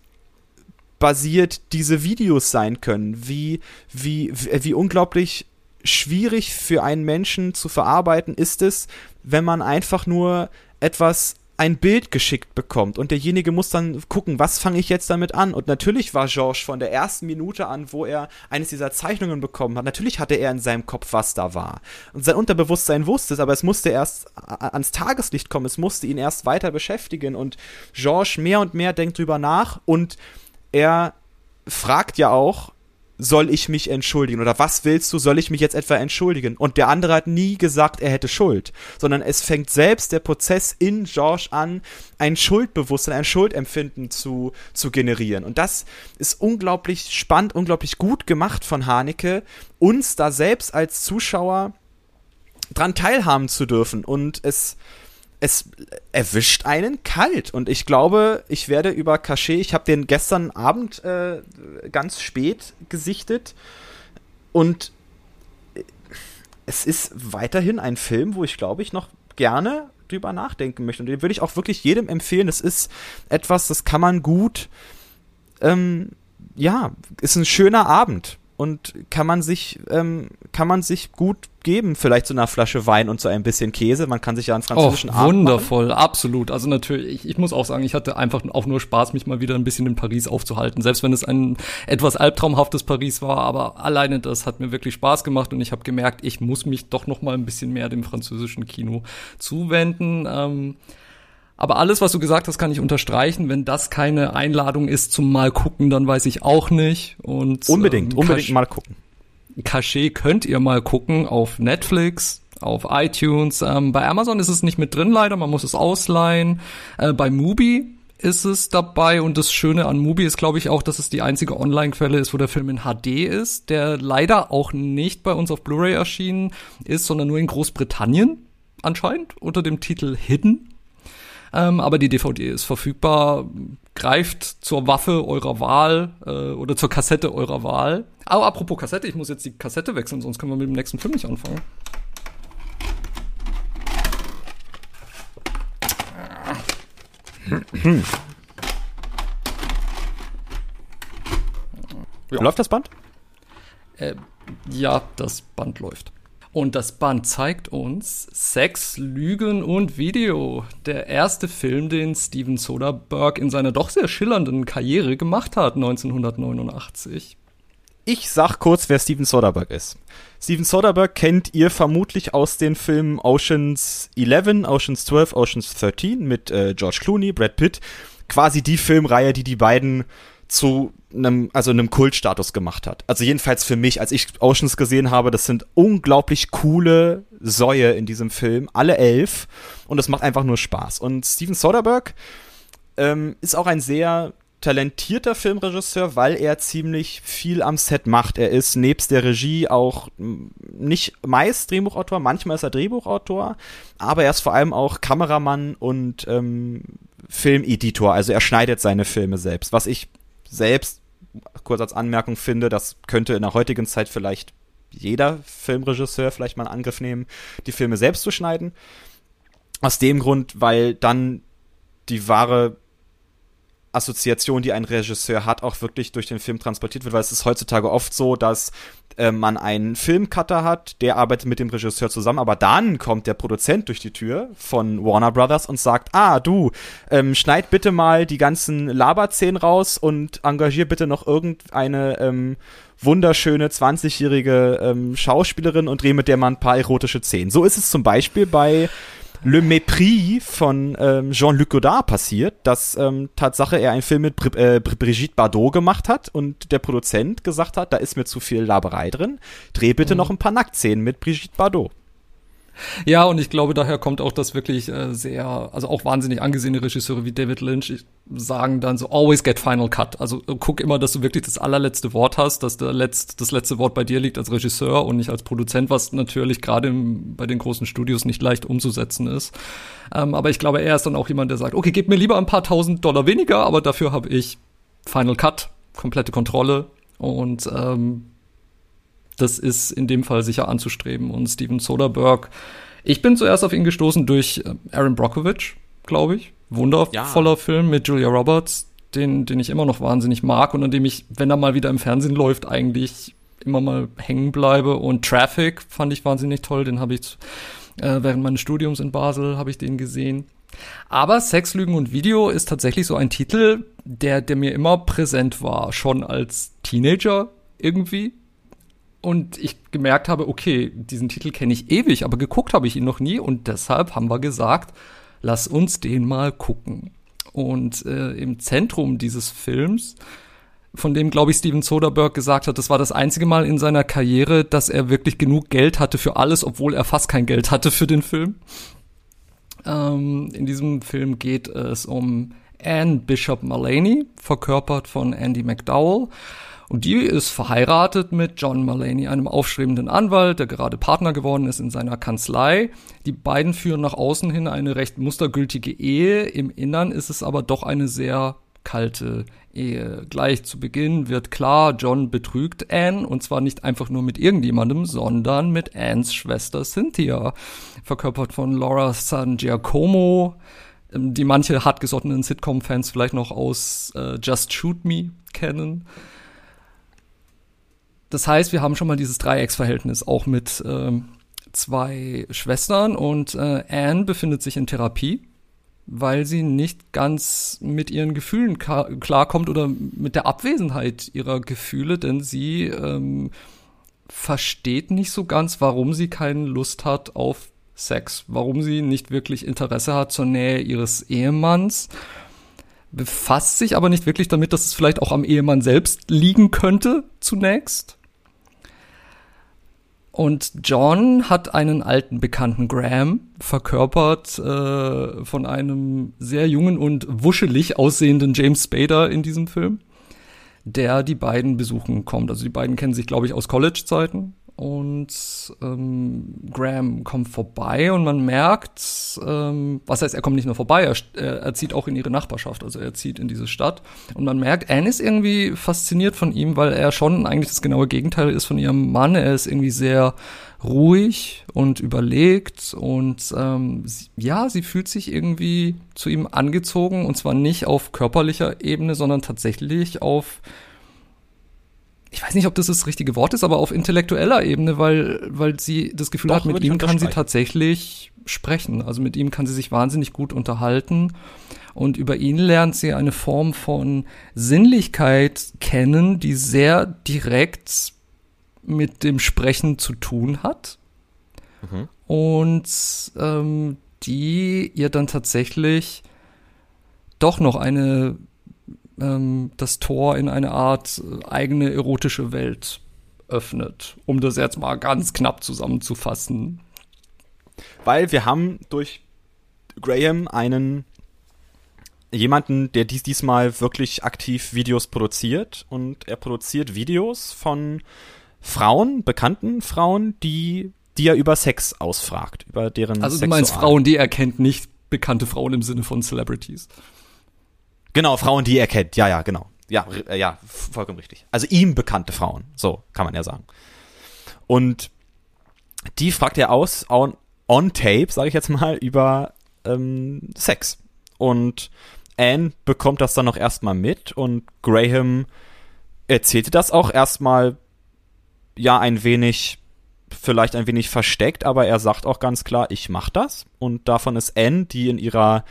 basiert diese Videos sein können, wie, wie, wie, unglaublich schwierig für einen Menschen zu verarbeiten ist es, wenn man einfach nur etwas ein Bild geschickt bekommt und derjenige muss dann gucken, was fange ich jetzt damit an? Und natürlich war Georges von der ersten Minute an, wo er eines dieser Zeichnungen bekommen hat, natürlich hatte er in seinem Kopf, was da war. Und sein Unterbewusstsein wusste es, aber es musste erst ans Tageslicht kommen, es musste ihn erst weiter beschäftigen und Georges mehr und mehr denkt drüber nach und er fragt ja auch, soll ich mich entschuldigen? Oder was willst du, soll ich mich jetzt etwa entschuldigen? Und der andere hat nie gesagt, er hätte Schuld, sondern es fängt selbst der Prozess in George an, ein Schuldbewusstsein, ein Schuldempfinden zu, zu generieren. Und das ist unglaublich spannend, unglaublich gut gemacht von Haneke, uns da selbst als Zuschauer dran teilhaben zu dürfen. Und es, es erwischt einen kalt. Und ich glaube, ich werde über Cachet, ich habe den gestern Abend äh, ganz spät gesichtet und es ist weiterhin ein Film, wo ich glaube ich noch gerne drüber nachdenken möchte. Und den würde ich auch wirklich jedem empfehlen. Es ist etwas, das kann man gut, ähm, ja, ist ein schöner Abend und kann man sich ähm, kann man sich gut geben, vielleicht so einer Flasche Wein und so ein bisschen Käse. Man kann sich ja einen französischen oh, wundervoll, absolut. Also natürlich, ich, ich muss auch sagen, ich hatte einfach auch nur Spaß, mich mal wieder ein bisschen in Paris aufzuhalten, selbst wenn es ein etwas albtraumhaftes Paris war. Aber alleine das hat mir wirklich Spaß gemacht und ich habe gemerkt, ich muss mich doch noch mal ein bisschen mehr dem französischen Kino zuwenden. Ähm, Aber alles, was du gesagt hast, kann ich unterstreichen. Wenn das keine Einladung ist zum Mal gucken, dann weiß ich auch nicht. Und unbedingt, ähm, unbedingt mal gucken. Cachet könnt ihr mal gucken auf Netflix, auf iTunes. Ähm, bei Amazon ist es nicht mit drin leider, man muss es ausleihen. Äh, bei Mubi ist es dabei und das Schöne an Mubi ist, glaube ich, auch, dass es die einzige Online-Quelle ist, wo der Film in HD ist, der leider auch nicht bei uns auf Blu-ray erschienen ist, sondern nur in Großbritannien anscheinend unter dem Titel Hidden. Ähm, aber die DVD ist verfügbar. Greift zur Waffe eurer Wahl äh, oder zur Kassette eurer Wahl. Aber apropos Kassette, ich muss jetzt die Kassette wechseln, sonst können wir mit dem nächsten Film nicht anfangen. Ja. Läuft das Band? Äh, ja, das Band läuft. Und das Band zeigt uns Sex, Lügen und Video. Der erste Film, den Steven Soderbergh in seiner doch sehr schillernden Karriere gemacht hat, 1989. Ich sag kurz, wer Steven Soderbergh ist. Steven Soderbergh kennt ihr vermutlich aus den Filmen Oceans 11, Oceans 12, Oceans 13 mit äh, George Clooney, Brad Pitt. Quasi die Filmreihe, die die beiden zu einem, also einem Kultstatus gemacht hat. Also jedenfalls für mich, als ich Oceans gesehen habe, das sind unglaublich coole Säue in diesem Film, alle elf, und es macht einfach nur Spaß. Und Steven Soderbergh ähm, ist auch ein sehr talentierter Filmregisseur, weil er ziemlich viel am Set macht. Er ist nebst der Regie auch nicht meist Drehbuchautor, manchmal ist er Drehbuchautor, aber er ist vor allem auch Kameramann und ähm, Filmeditor. Also er schneidet seine Filme selbst, was ich selbst kurz als Anmerkung finde, das könnte in der heutigen Zeit vielleicht jeder Filmregisseur vielleicht mal einen Angriff nehmen, die Filme selbst zu schneiden. Aus dem Grund, weil dann die wahre Assoziation, die ein Regisseur hat, auch wirklich durch den Film transportiert wird, weil es ist heutzutage oft so, dass äh, man einen Filmcutter hat, der arbeitet mit dem Regisseur zusammen, aber dann kommt der Produzent durch die Tür von Warner Brothers und sagt, ah, du, ähm, schneid bitte mal die ganzen Laberszenen raus und engagier bitte noch irgendeine ähm, wunderschöne 20-jährige ähm, Schauspielerin und dreh mit der mal ein paar erotische Szenen. So ist es zum Beispiel bei Le Mépris von ähm, Jean-Luc Godard passiert, dass ähm, Tatsache er einen Film mit Br äh, Brigitte Bardot gemacht hat und der Produzent gesagt hat, da ist mir zu viel Laberei drin, dreh bitte mhm. noch ein paar Nacktszenen mit Brigitte Bardot. Ja, und ich glaube, daher kommt auch das wirklich äh, sehr, also auch wahnsinnig angesehene Regisseure wie David Lynch sagen dann so, always get final cut. Also äh, guck immer, dass du wirklich das allerletzte Wort hast, dass der letzt, das letzte Wort bei dir liegt als Regisseur und nicht als Produzent, was natürlich gerade bei den großen Studios nicht leicht umzusetzen ist. Ähm, aber ich glaube, er ist dann auch jemand, der sagt, okay, gib mir lieber ein paar tausend Dollar weniger, aber dafür habe ich Final Cut, komplette Kontrolle und ähm, das ist in dem Fall sicher anzustreben. Und Steven Soderbergh, ich bin zuerst auf ihn gestoßen durch äh, Aaron Brockovich, glaube ich. Wundervoller ja. Film mit Julia Roberts, den, den ich immer noch wahnsinnig mag und an dem ich, wenn er mal wieder im Fernsehen läuft, eigentlich immer mal hängen bleibe. Und Traffic fand ich wahnsinnig toll, den habe ich äh, während meines Studiums in Basel habe ich den gesehen. Aber Sex, Lügen und Video ist tatsächlich so ein Titel, der, der mir immer präsent war, schon als Teenager irgendwie und ich gemerkt habe, okay, diesen Titel kenne ich ewig, aber geguckt habe ich ihn noch nie und deshalb haben wir gesagt, lass uns den mal gucken. Und äh, im Zentrum dieses Films, von dem, glaube ich, Steven Soderbergh gesagt hat, das war das einzige Mal in seiner Karriere, dass er wirklich genug Geld hatte für alles, obwohl er fast kein Geld hatte für den Film. Ähm, in diesem Film geht es um Anne Bishop Mulaney, verkörpert von Andy McDowell. Und die ist verheiratet mit John Mulaney, einem aufstrebenden Anwalt, der gerade Partner geworden ist in seiner Kanzlei. Die beiden führen nach außen hin eine recht mustergültige Ehe. Im Innern ist es aber doch eine sehr kalte Ehe. Gleich zu Beginn wird klar, John betrügt Anne und zwar nicht einfach nur mit irgendjemandem, sondern mit Annes Schwester Cynthia, verkörpert von Laura San Giacomo, ähm, die manche hartgesottenen Sitcom-Fans vielleicht noch aus äh, Just Shoot Me kennen. Das heißt, wir haben schon mal dieses Dreiecksverhältnis auch mit ähm, zwei Schwestern und äh, Anne befindet sich in Therapie, weil sie nicht ganz mit ihren Gefühlen klarkommt oder mit der Abwesenheit ihrer Gefühle, denn sie ähm, versteht nicht so ganz, warum sie keine Lust hat auf Sex, warum sie nicht wirklich Interesse hat zur Nähe ihres Ehemanns, befasst sich aber nicht wirklich damit, dass es vielleicht auch am Ehemann selbst liegen könnte zunächst. Und John hat einen alten Bekannten Graham, verkörpert äh, von einem sehr jungen und wuschelig aussehenden James Spader in diesem Film, der die beiden besuchen kommt. Also die beiden kennen sich, glaube ich, aus College-Zeiten und ähm, Graham kommt vorbei und man merkt, ähm, was heißt, er kommt nicht nur vorbei, er, er zieht auch in ihre Nachbarschaft, also er zieht in diese Stadt und man merkt, Anne ist irgendwie fasziniert von ihm, weil er schon eigentlich das genaue Gegenteil ist von ihrem Mann. Er ist irgendwie sehr ruhig und überlegt und ähm, sie, ja, sie fühlt sich irgendwie zu ihm angezogen und zwar nicht auf körperlicher Ebene, sondern tatsächlich auf ich weiß nicht, ob das das richtige Wort ist, aber auf intellektueller Ebene, weil, weil sie das Gefühl Doch, hat, mit ihm kann sie tatsächlich sprechen. Also mit ihm kann sie sich wahnsinnig gut unterhalten. Und über ihn lernt sie eine Form von Sinnlichkeit kennen, die sehr direkt mit dem Sprechen zu tun hat. Mhm. Und ähm, die ihr dann tatsächlich doch noch eine ähm, das Tor in eine Art äh, eigene erotische Welt öffnet, um das jetzt mal ganz knapp zusammenzufassen. Weil wir haben durch Graham einen jemanden, der dies diesmal wirklich aktiv Videos produziert und er produziert Videos von Frauen, bekannten Frauen, die die er über Sex ausfragt, über deren Also du meinst Frauen, die er kennt, nicht bekannte Frauen im Sinne von Celebrities. Genau, Frauen, die er kennt. Ja, ja, genau. Ja, äh, ja, vollkommen richtig. Also ihm bekannte Frauen. So kann man ja sagen. Und die fragt er aus on, on tape, sage ich jetzt mal, über ähm, Sex. Und Anne bekommt das dann noch erstmal mit und Graham erzählte das auch erstmal ja ein wenig vielleicht ein wenig versteckt, aber er sagt auch ganz klar, ich mach das und davon ist Anne, die in ihrer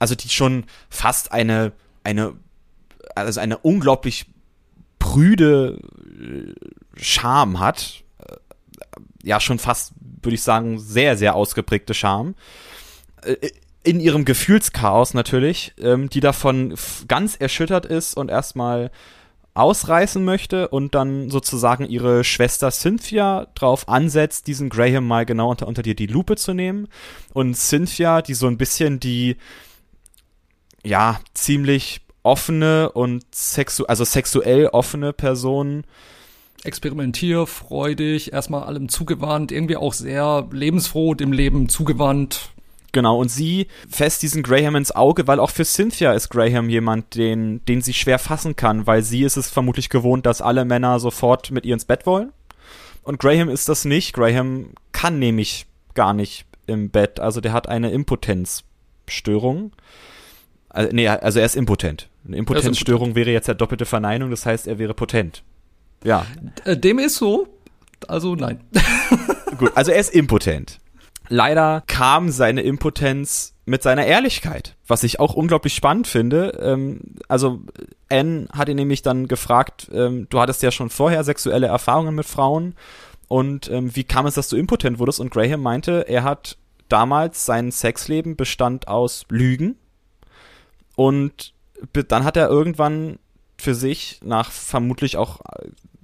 also die schon fast eine, eine, also eine unglaublich prüde äh, Charme hat. Äh, ja, schon fast, würde ich sagen, sehr, sehr ausgeprägte Charme. Äh, in ihrem Gefühlschaos natürlich, ähm, die davon ganz erschüttert ist und erstmal ausreißen möchte und dann sozusagen ihre Schwester Cynthia drauf ansetzt, diesen Graham mal genau unter, unter dir die Lupe zu nehmen. Und Cynthia, die so ein bisschen die, ja, ziemlich offene und sexu also sexuell offene Person. Experimentierfreudig, erstmal allem zugewandt, irgendwie auch sehr lebensfroh, dem Leben zugewandt. Genau, und sie fest diesen Graham ins Auge, weil auch für Cynthia ist Graham jemand, den, den sie schwer fassen kann, weil sie ist es vermutlich gewohnt, dass alle Männer sofort mit ihr ins Bett wollen. Und Graham ist das nicht. Graham kann nämlich gar nicht im Bett. Also der hat eine Impotenzstörung. Also, nee, also er ist impotent. Eine Impotenzstörung impotent. wäre jetzt ja doppelte Verneinung, das heißt, er wäre potent. Ja. Äh, dem ist so. Also nein. Gut, also er ist impotent. Leider kam seine Impotenz mit seiner Ehrlichkeit, was ich auch unglaublich spannend finde. Ähm, also Anne hat ihn nämlich dann gefragt, ähm, du hattest ja schon vorher sexuelle Erfahrungen mit Frauen und ähm, wie kam es, dass du impotent wurdest? Und Graham meinte, er hat damals sein Sexleben bestand aus Lügen, und dann hat er irgendwann für sich nach vermutlich auch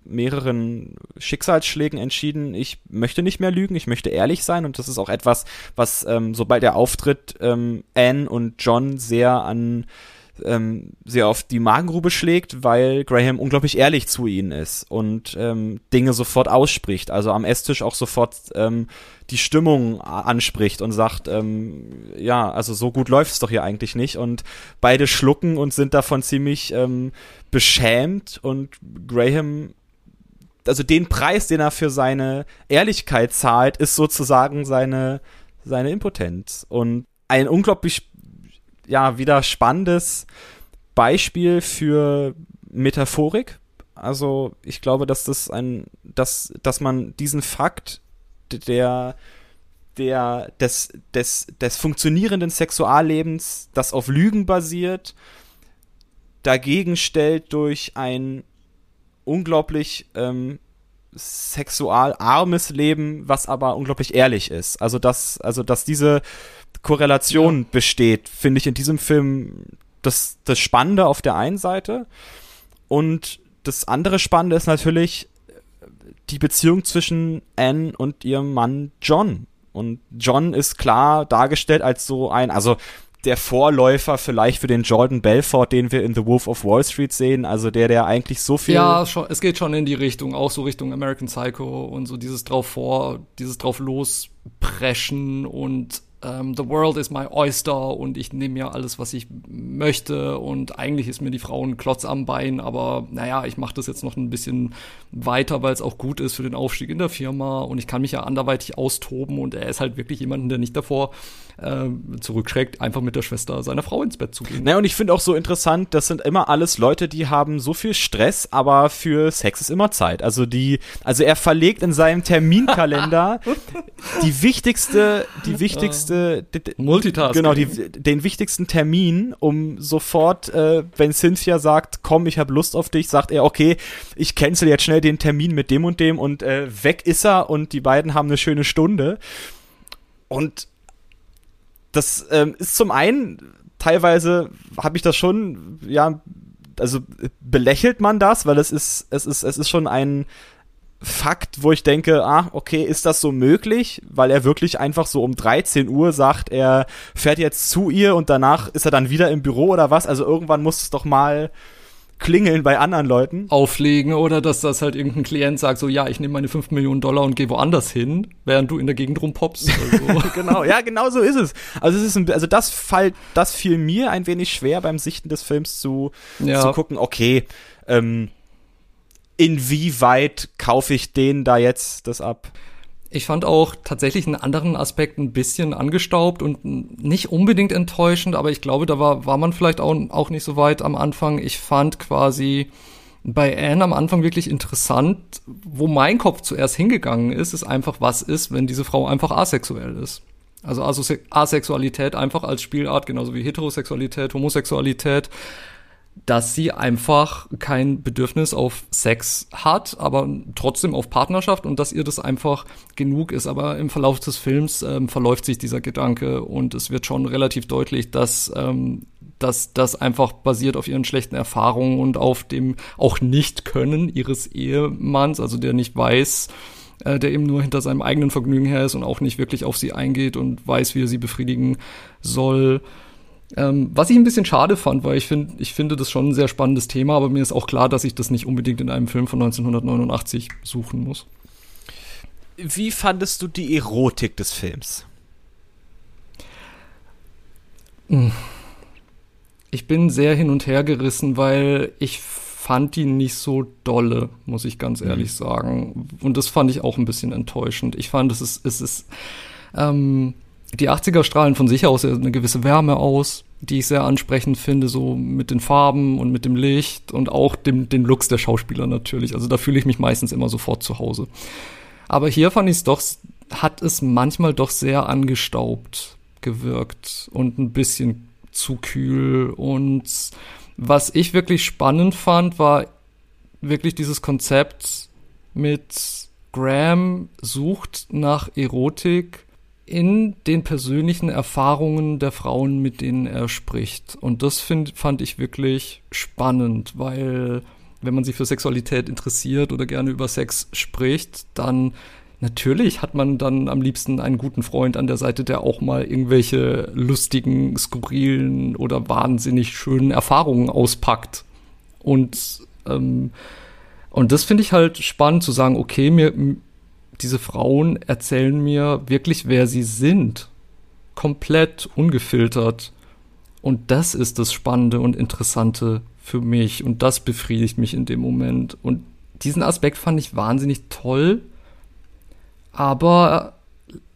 mehreren Schicksalsschlägen entschieden, ich möchte nicht mehr lügen, ich möchte ehrlich sein. Und das ist auch etwas, was ähm, sobald er auftritt, ähm, Anne und John sehr an ähm, sehr auf die Magengrube schlägt, weil Graham unglaublich ehrlich zu ihnen ist und ähm, Dinge sofort ausspricht. Also am Esstisch auch sofort ähm, die Stimmung anspricht und sagt, ähm, ja, also so gut läuft es doch hier eigentlich nicht. Und beide schlucken und sind davon ziemlich ähm, beschämt und Graham also den Preis, den er für seine Ehrlichkeit zahlt, ist sozusagen seine, seine Impotenz. Und ein unglaublich ja, wieder spannendes Beispiel für Metaphorik. Also ich glaube, dass das ein, dass, dass man diesen Fakt der, der, des, des, des funktionierenden Sexuallebens, das auf Lügen basiert, dagegen stellt durch ein unglaublich ähm, sexualarmes Leben, was aber unglaublich ehrlich ist. Also dass, also dass diese Korrelation ja. besteht, finde ich in diesem Film das, das Spannende auf der einen Seite. Und das andere Spannende ist natürlich die Beziehung zwischen Anne und ihrem Mann John. Und John ist klar dargestellt als so ein, also der Vorläufer vielleicht für den Jordan Belfort, den wir in The Wolf of Wall Street sehen, also der, der eigentlich so viel. Ja, schon, es geht schon in die Richtung, auch so Richtung American Psycho und so dieses drauf vor, dieses drauf lospreschen und ähm, The World is my oyster und ich nehme ja alles, was ich möchte und eigentlich ist mir die Frau ein Klotz am Bein, aber naja, ich mache das jetzt noch ein bisschen weiter, weil es auch gut ist für den Aufstieg in der Firma und ich kann mich ja anderweitig austoben und er ist halt wirklich jemand, der nicht davor äh, zurückschreckt, einfach mit der Schwester seiner Frau ins Bett zu gehen. Naja, und ich finde auch so interessant, das sind immer alles Leute, die haben so viel Stress, aber für Sex ist immer Zeit. Also die, also er verlegt in seinem Terminkalender die wichtigste, die wichtigste Multitasking. Genau, die, den wichtigsten Termin, um sofort, äh, wenn Cynthia sagt, komm, ich habe Lust auf dich, sagt er, okay, ich cancel jetzt schnell den Termin mit dem und dem und äh, weg ist er und die beiden haben eine schöne Stunde. Und das ähm, ist zum einen teilweise habe ich das schon ja also belächelt man das, weil es ist es ist es ist schon ein Fakt, wo ich denke, ah, okay, ist das so möglich? Weil er wirklich einfach so um 13 Uhr sagt, er fährt jetzt zu ihr und danach ist er dann wieder im Büro oder was? Also irgendwann muss es doch mal klingeln bei anderen Leuten. Auflegen oder dass das halt irgendein Klient sagt, so ja, ich nehme meine 5 Millionen Dollar und gehe woanders hin, während du in der Gegend rumpoppst. So. genau, ja, genau so ist es. Also es ist ein, also das fall, das fiel mir ein wenig schwer beim Sichten des Films zu, ja. zu gucken, okay, ähm, inwieweit kaufe ich denen da jetzt das ab? Ich fand auch tatsächlich einen anderen Aspekt ein bisschen angestaubt und nicht unbedingt enttäuschend, aber ich glaube, da war, war man vielleicht auch, auch nicht so weit am Anfang. Ich fand quasi bei Anne am Anfang wirklich interessant, wo mein Kopf zuerst hingegangen ist, ist einfach, was ist, wenn diese Frau einfach asexuell ist. Also Asexualität einfach als Spielart, genauso wie Heterosexualität, Homosexualität dass sie einfach kein Bedürfnis auf Sex hat, aber trotzdem auf Partnerschaft und dass ihr das einfach genug ist. Aber im Verlauf des Films ähm, verläuft sich dieser Gedanke und es wird schon relativ deutlich, dass, ähm, dass das einfach basiert auf ihren schlechten Erfahrungen und auf dem auch Nicht-Können ihres Ehemanns, also der nicht weiß, äh, der eben nur hinter seinem eigenen Vergnügen her ist und auch nicht wirklich auf sie eingeht und weiß, wie er sie befriedigen soll. Ähm, was ich ein bisschen schade fand, weil ich finde, ich finde das schon ein sehr spannendes Thema, aber mir ist auch klar, dass ich das nicht unbedingt in einem Film von 1989 suchen muss. Wie fandest du die Erotik des Films? Hm. Ich bin sehr hin und her gerissen, weil ich fand die nicht so dolle, muss ich ganz mhm. ehrlich mhm. sagen. Und das fand ich auch ein bisschen enttäuschend. Ich fand, es ist, es ist, ähm, die 80er strahlen von sich aus eine gewisse Wärme aus, die ich sehr ansprechend finde, so mit den Farben und mit dem Licht und auch dem, den Looks der Schauspieler natürlich. Also da fühle ich mich meistens immer sofort zu Hause. Aber hier fand ich es doch, hat es manchmal doch sehr angestaubt gewirkt und ein bisschen zu kühl. Und was ich wirklich spannend fand, war wirklich dieses Konzept mit Graham sucht nach Erotik in den persönlichen Erfahrungen der Frauen, mit denen er spricht. Und das find, fand ich wirklich spannend, weil wenn man sich für Sexualität interessiert oder gerne über Sex spricht, dann natürlich hat man dann am liebsten einen guten Freund an der Seite, der auch mal irgendwelche lustigen, skurrilen oder wahnsinnig schönen Erfahrungen auspackt. Und, ähm, und das finde ich halt spannend zu sagen, okay, mir, diese Frauen erzählen mir wirklich, wer sie sind. Komplett ungefiltert. Und das ist das Spannende und Interessante für mich. Und das befriedigt mich in dem Moment. Und diesen Aspekt fand ich wahnsinnig toll. Aber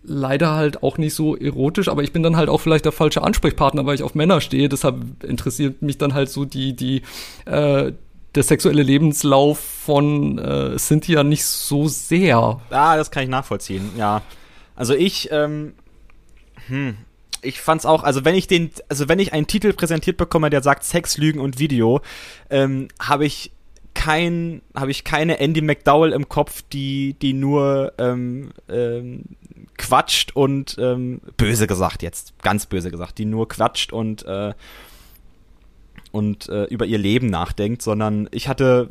leider halt auch nicht so erotisch, aber ich bin dann halt auch vielleicht der falsche Ansprechpartner, weil ich auf Männer stehe. Deshalb interessiert mich dann halt so die, die, äh, der sexuelle Lebenslauf von äh, Cynthia nicht so sehr. Ah, das kann ich nachvollziehen, ja. Also ich, ähm, hm, ich fand's auch, also wenn ich den, also wenn ich einen Titel präsentiert bekomme, der sagt Sex, Lügen und Video, ähm, habe ich kein, habe ich keine Andy McDowell im Kopf, die, die nur ähm, ähm, quatscht und ähm, böse gesagt jetzt, ganz böse gesagt, die nur quatscht und äh, und äh, über ihr Leben nachdenkt, sondern ich hatte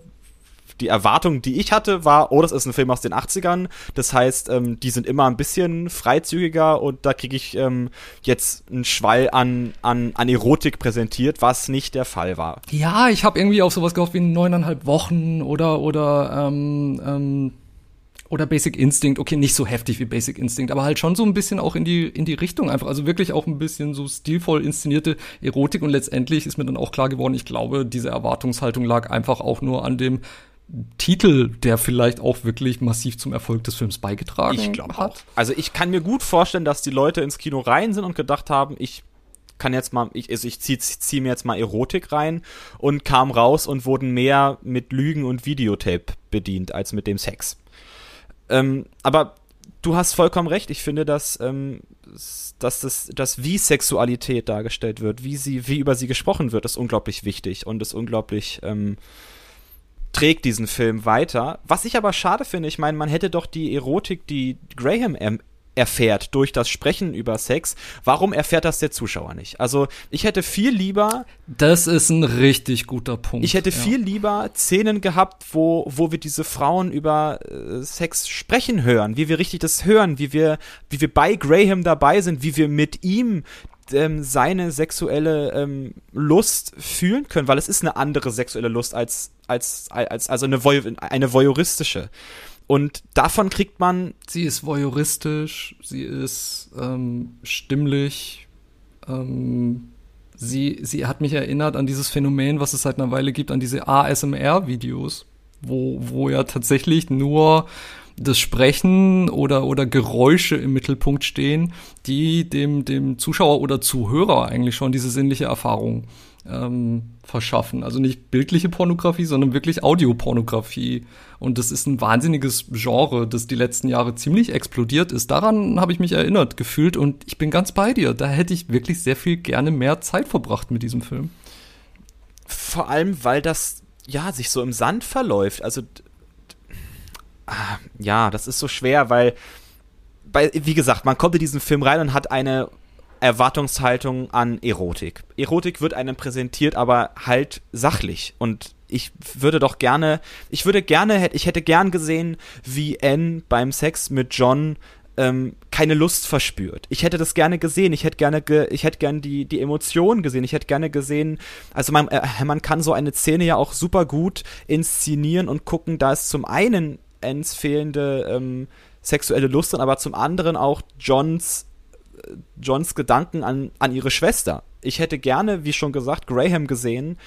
die Erwartung, die ich hatte, war, oh, das ist ein Film aus den 80ern. Das heißt, ähm, die sind immer ein bisschen freizügiger und da kriege ich ähm, jetzt einen Schwall an, an, an Erotik präsentiert, was nicht der Fall war. Ja, ich habe irgendwie auf sowas gehofft wie neuneinhalb Wochen oder oder ähm, ähm oder Basic Instinct, okay, nicht so heftig wie Basic Instinct, aber halt schon so ein bisschen auch in die, in die Richtung einfach. Also wirklich auch ein bisschen so stilvoll inszenierte Erotik und letztendlich ist mir dann auch klar geworden, ich glaube, diese Erwartungshaltung lag einfach auch nur an dem Titel, der vielleicht auch wirklich massiv zum Erfolg des Films beigetragen ich hat. Auch. Also ich kann mir gut vorstellen, dass die Leute ins Kino rein sind und gedacht haben, ich kann jetzt mal, ich, also ich ziehe zieh mir jetzt mal Erotik rein und kam raus und wurden mehr mit Lügen und Videotape bedient als mit dem Sex. Ähm, aber du hast vollkommen recht. Ich finde, dass, ähm, dass das, dass wie Sexualität dargestellt wird, wie sie, wie über sie gesprochen wird, ist unglaublich wichtig und ist unglaublich ähm, trägt diesen Film weiter. Was ich aber schade finde, ich meine, man hätte doch die Erotik, die Graham erfährt durch das Sprechen über Sex. Warum erfährt das der Zuschauer nicht? Also ich hätte viel lieber. Das ist ein richtig guter Punkt. Ich hätte ja. viel lieber Szenen gehabt, wo, wo wir diese Frauen über äh, Sex sprechen hören, wie wir richtig das hören, wie wir, wie wir bei Graham dabei sind, wie wir mit ihm ähm, seine sexuelle ähm, Lust fühlen können, weil es ist eine andere sexuelle Lust als, als, als also eine, Voy eine voyeuristische. Und davon kriegt man. Sie ist voyeuristisch, sie ist ähm, stimmlich, ähm, sie, sie hat mich erinnert an dieses Phänomen, was es seit einer Weile gibt, an diese ASMR-Videos, wo, wo ja tatsächlich nur das Sprechen oder, oder Geräusche im Mittelpunkt stehen, die dem, dem Zuschauer oder Zuhörer eigentlich schon diese sinnliche Erfahrung ähm, verschaffen. Also nicht bildliche Pornografie, sondern wirklich Audiopornografie. Und das ist ein wahnsinniges Genre, das die letzten Jahre ziemlich explodiert ist. Daran habe ich mich erinnert, gefühlt und ich bin ganz bei dir. Da hätte ich wirklich sehr viel gerne mehr Zeit verbracht mit diesem Film. Vor allem, weil das ja sich so im Sand verläuft. Also ah, ja, das ist so schwer, weil bei, wie gesagt, man kommt in diesen Film rein und hat eine Erwartungshaltung an Erotik. Erotik wird einem präsentiert, aber halt sachlich. Und ich würde doch gerne, ich würde gerne, ich hätte gern gesehen, wie Anne beim Sex mit John ähm, keine Lust verspürt. Ich hätte das gerne gesehen. Ich hätte gerne, ge ich hätte gerne die die Emotionen gesehen. Ich hätte gerne gesehen. Also man äh, man kann so eine Szene ja auch super gut inszenieren und gucken, da ist zum einen Anns fehlende ähm, sexuelle Lust drin, aber zum anderen auch Johns Johns Gedanken an, an ihre Schwester. Ich hätte gerne, wie schon gesagt, Graham gesehen,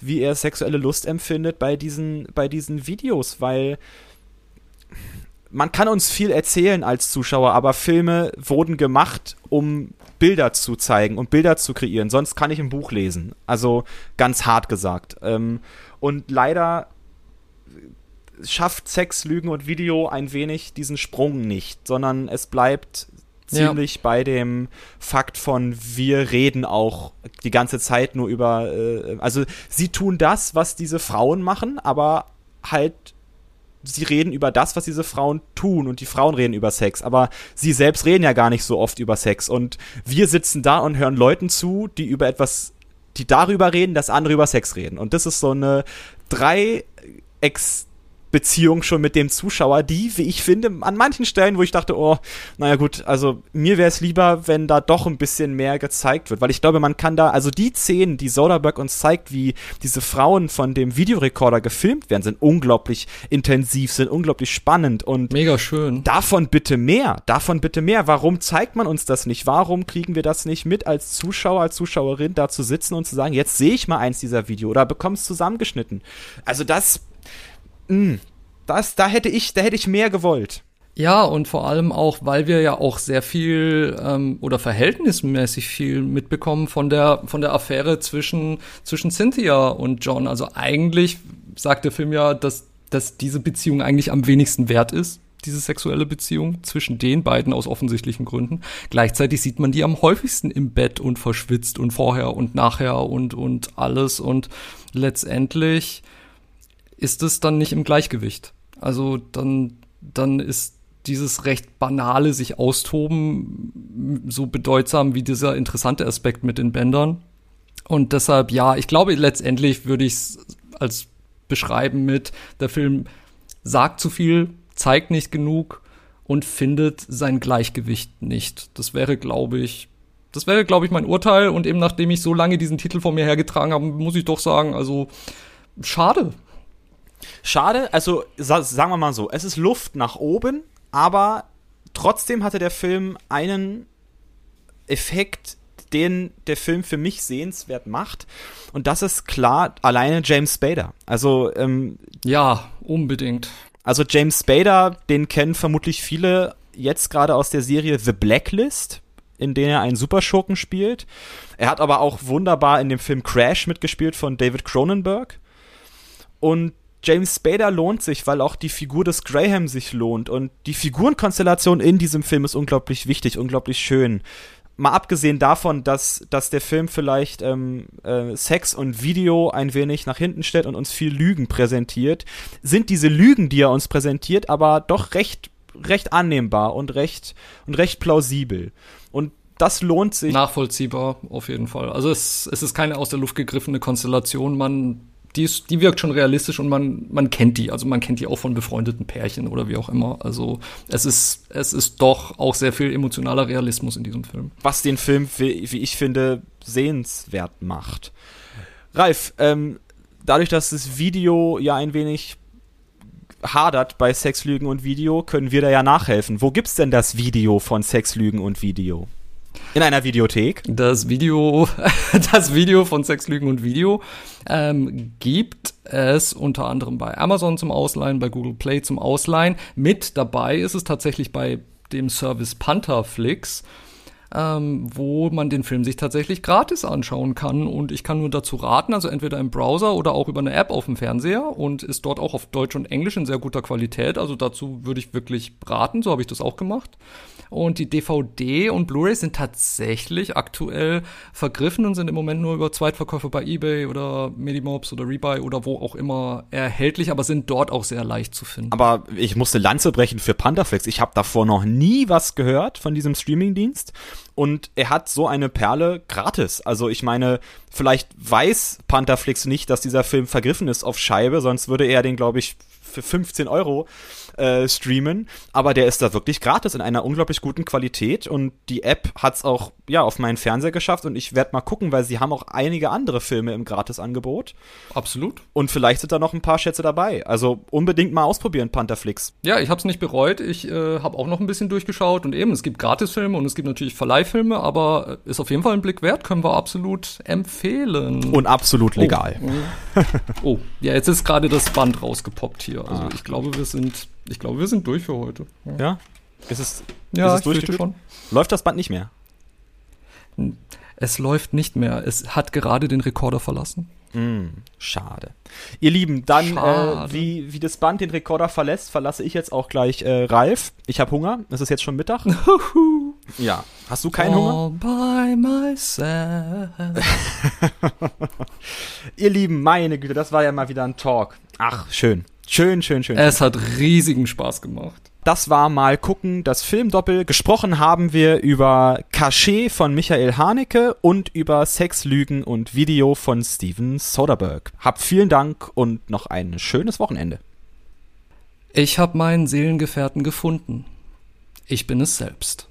wie er sexuelle Lust empfindet bei diesen, bei diesen Videos, weil man kann uns viel erzählen als Zuschauer, aber Filme wurden gemacht, um Bilder zu zeigen und Bilder zu kreieren. Sonst kann ich ein Buch lesen. Also ganz hart gesagt. Ähm, und leider schafft Sex, Lügen und Video ein wenig diesen Sprung nicht, sondern es bleibt ziemlich ja. bei dem Fakt von, wir reden auch die ganze Zeit nur über, äh, also sie tun das, was diese Frauen machen, aber halt sie reden über das, was diese Frauen tun und die Frauen reden über Sex, aber sie selbst reden ja gar nicht so oft über Sex. Und wir sitzen da und hören Leuten zu, die über etwas, die darüber reden, dass andere über Sex reden. Und das ist so eine drei ex Beziehung schon mit dem Zuschauer, die, wie ich finde, an manchen Stellen, wo ich dachte, oh, naja gut, also mir wäre es lieber, wenn da doch ein bisschen mehr gezeigt wird, weil ich glaube, man kann da, also die Szenen, die Soderbergh uns zeigt, wie diese Frauen von dem Videorekorder gefilmt werden, sind unglaublich intensiv, sind unglaublich spannend und mega schön. Davon bitte mehr, davon bitte mehr. Warum zeigt man uns das nicht? Warum kriegen wir das nicht mit als Zuschauer, als Zuschauerin da zu sitzen und zu sagen, jetzt sehe ich mal eins dieser Video oder bekomm's zusammengeschnitten? Also das mh, hm, das, da hätte ich, da hätte ich mehr gewollt. Ja, und vor allem auch, weil wir ja auch sehr viel ähm, oder verhältnismäßig viel mitbekommen von der von der Affäre zwischen zwischen Cynthia und John. Also eigentlich sagt der Film ja, dass dass diese Beziehung eigentlich am wenigsten wert ist, diese sexuelle Beziehung zwischen den beiden aus offensichtlichen Gründen. Gleichzeitig sieht man die am häufigsten im Bett und verschwitzt und vorher und nachher und und alles und letztendlich ist es dann nicht im Gleichgewicht. Also dann, dann ist dieses recht banale sich austoben so bedeutsam wie dieser interessante Aspekt mit den Bändern. Und deshalb, ja, ich glaube, letztendlich würde ich es als beschreiben mit, der Film sagt zu viel, zeigt nicht genug und findet sein Gleichgewicht nicht. Das wäre, glaube ich, das wäre, glaube ich, mein Urteil. Und eben nachdem ich so lange diesen Titel vor mir hergetragen habe, muss ich doch sagen, also schade. Schade, also sagen wir mal so, es ist Luft nach oben, aber trotzdem hatte der Film einen Effekt, den der Film für mich sehenswert macht. Und das ist klar alleine James Spader. Also ähm, ja, unbedingt. Also James Spader, den kennen vermutlich viele jetzt gerade aus der Serie The Blacklist, in der er einen Superschurken spielt. Er hat aber auch wunderbar in dem Film Crash mitgespielt von David Cronenberg. Und James Spader lohnt sich, weil auch die Figur des Graham sich lohnt. Und die Figurenkonstellation in diesem Film ist unglaublich wichtig, unglaublich schön. Mal abgesehen davon, dass, dass der Film vielleicht ähm, äh, Sex und Video ein wenig nach hinten stellt und uns viel Lügen präsentiert, sind diese Lügen, die er uns präsentiert, aber doch recht, recht annehmbar und recht, und recht plausibel. Und das lohnt sich. Nachvollziehbar, auf jeden Fall. Also es, es ist keine aus der Luft gegriffene Konstellation. Man die, ist, die wirkt schon realistisch und man, man kennt die. Also man kennt die auch von befreundeten Pärchen oder wie auch immer. Also es ist, es ist doch auch sehr viel emotionaler Realismus in diesem Film. Was den Film, wie, wie ich finde, sehenswert macht. Ralf, ähm, dadurch, dass das Video ja ein wenig hadert bei Sexlügen und Video, können wir da ja nachhelfen. Wo gibt's denn das Video von Sexlügen und Video? In einer Videothek. Das Video, das Video von Sex, Lügen und Video ähm, gibt es unter anderem bei Amazon zum Ausleihen, bei Google Play zum Ausleihen. Mit dabei ist es tatsächlich bei dem Service Pantherflix, ähm, wo man den Film sich tatsächlich gratis anschauen kann. Und ich kann nur dazu raten, also entweder im Browser oder auch über eine App auf dem Fernseher und ist dort auch auf Deutsch und Englisch in sehr guter Qualität. Also dazu würde ich wirklich raten, so habe ich das auch gemacht. Und die DVD und Blu-ray sind tatsächlich aktuell vergriffen und sind im Moment nur über Zweitverkäufe bei eBay oder Medimobs oder Rebuy oder wo auch immer erhältlich, aber sind dort auch sehr leicht zu finden. Aber ich musste Lanze brechen für Pantherflix. Ich habe davor noch nie was gehört von diesem Streamingdienst und er hat so eine Perle gratis. Also ich meine, vielleicht weiß Pantherflix nicht, dass dieser Film vergriffen ist auf Scheibe, sonst würde er den, glaube ich, für 15 Euro äh, streamen, aber der ist da wirklich gratis in einer unglaublich guten Qualität und die App hat's auch ja auf meinen Fernseher geschafft und ich werde mal gucken, weil sie haben auch einige andere Filme im Gratisangebot. Absolut. Und vielleicht sind da noch ein paar Schätze dabei. Also unbedingt mal ausprobieren, Pantherflix. Ja, ich habe es nicht bereut. Ich äh, habe auch noch ein bisschen durchgeschaut und eben, es gibt Gratisfilme und es gibt natürlich Verleihfilme, aber ist auf jeden Fall ein Blick wert, können wir absolut empfehlen. Und absolut legal. Oh, oh. ja, jetzt ist gerade das Band rausgepoppt hier. Also Ach. ich glaube, wir sind ich glaube, wir sind durch für heute. Ja? ja? Ist es, ja, ist es schon. Läuft das Band nicht mehr? Es läuft nicht mehr. Es hat gerade den Rekorder verlassen. Mm, schade. Ihr Lieben, dann, äh, wie, wie das Band den Rekorder verlässt, verlasse ich jetzt auch gleich äh, Ralf. Ich habe Hunger. Es ist jetzt schon Mittag. ja. Hast du keinen All Hunger? By myself. Ihr Lieben, meine Güte, das war ja mal wieder ein Talk. Ach, schön. Schön, schön, schön. Es hat riesigen Spaß gemacht. Das war mal gucken, das Filmdoppel. Gesprochen haben wir über Cachet von Michael Haneke und über Sex, Lügen und Video von Steven Soderbergh. Habt vielen Dank und noch ein schönes Wochenende. Ich habe meinen Seelengefährten gefunden. Ich bin es selbst.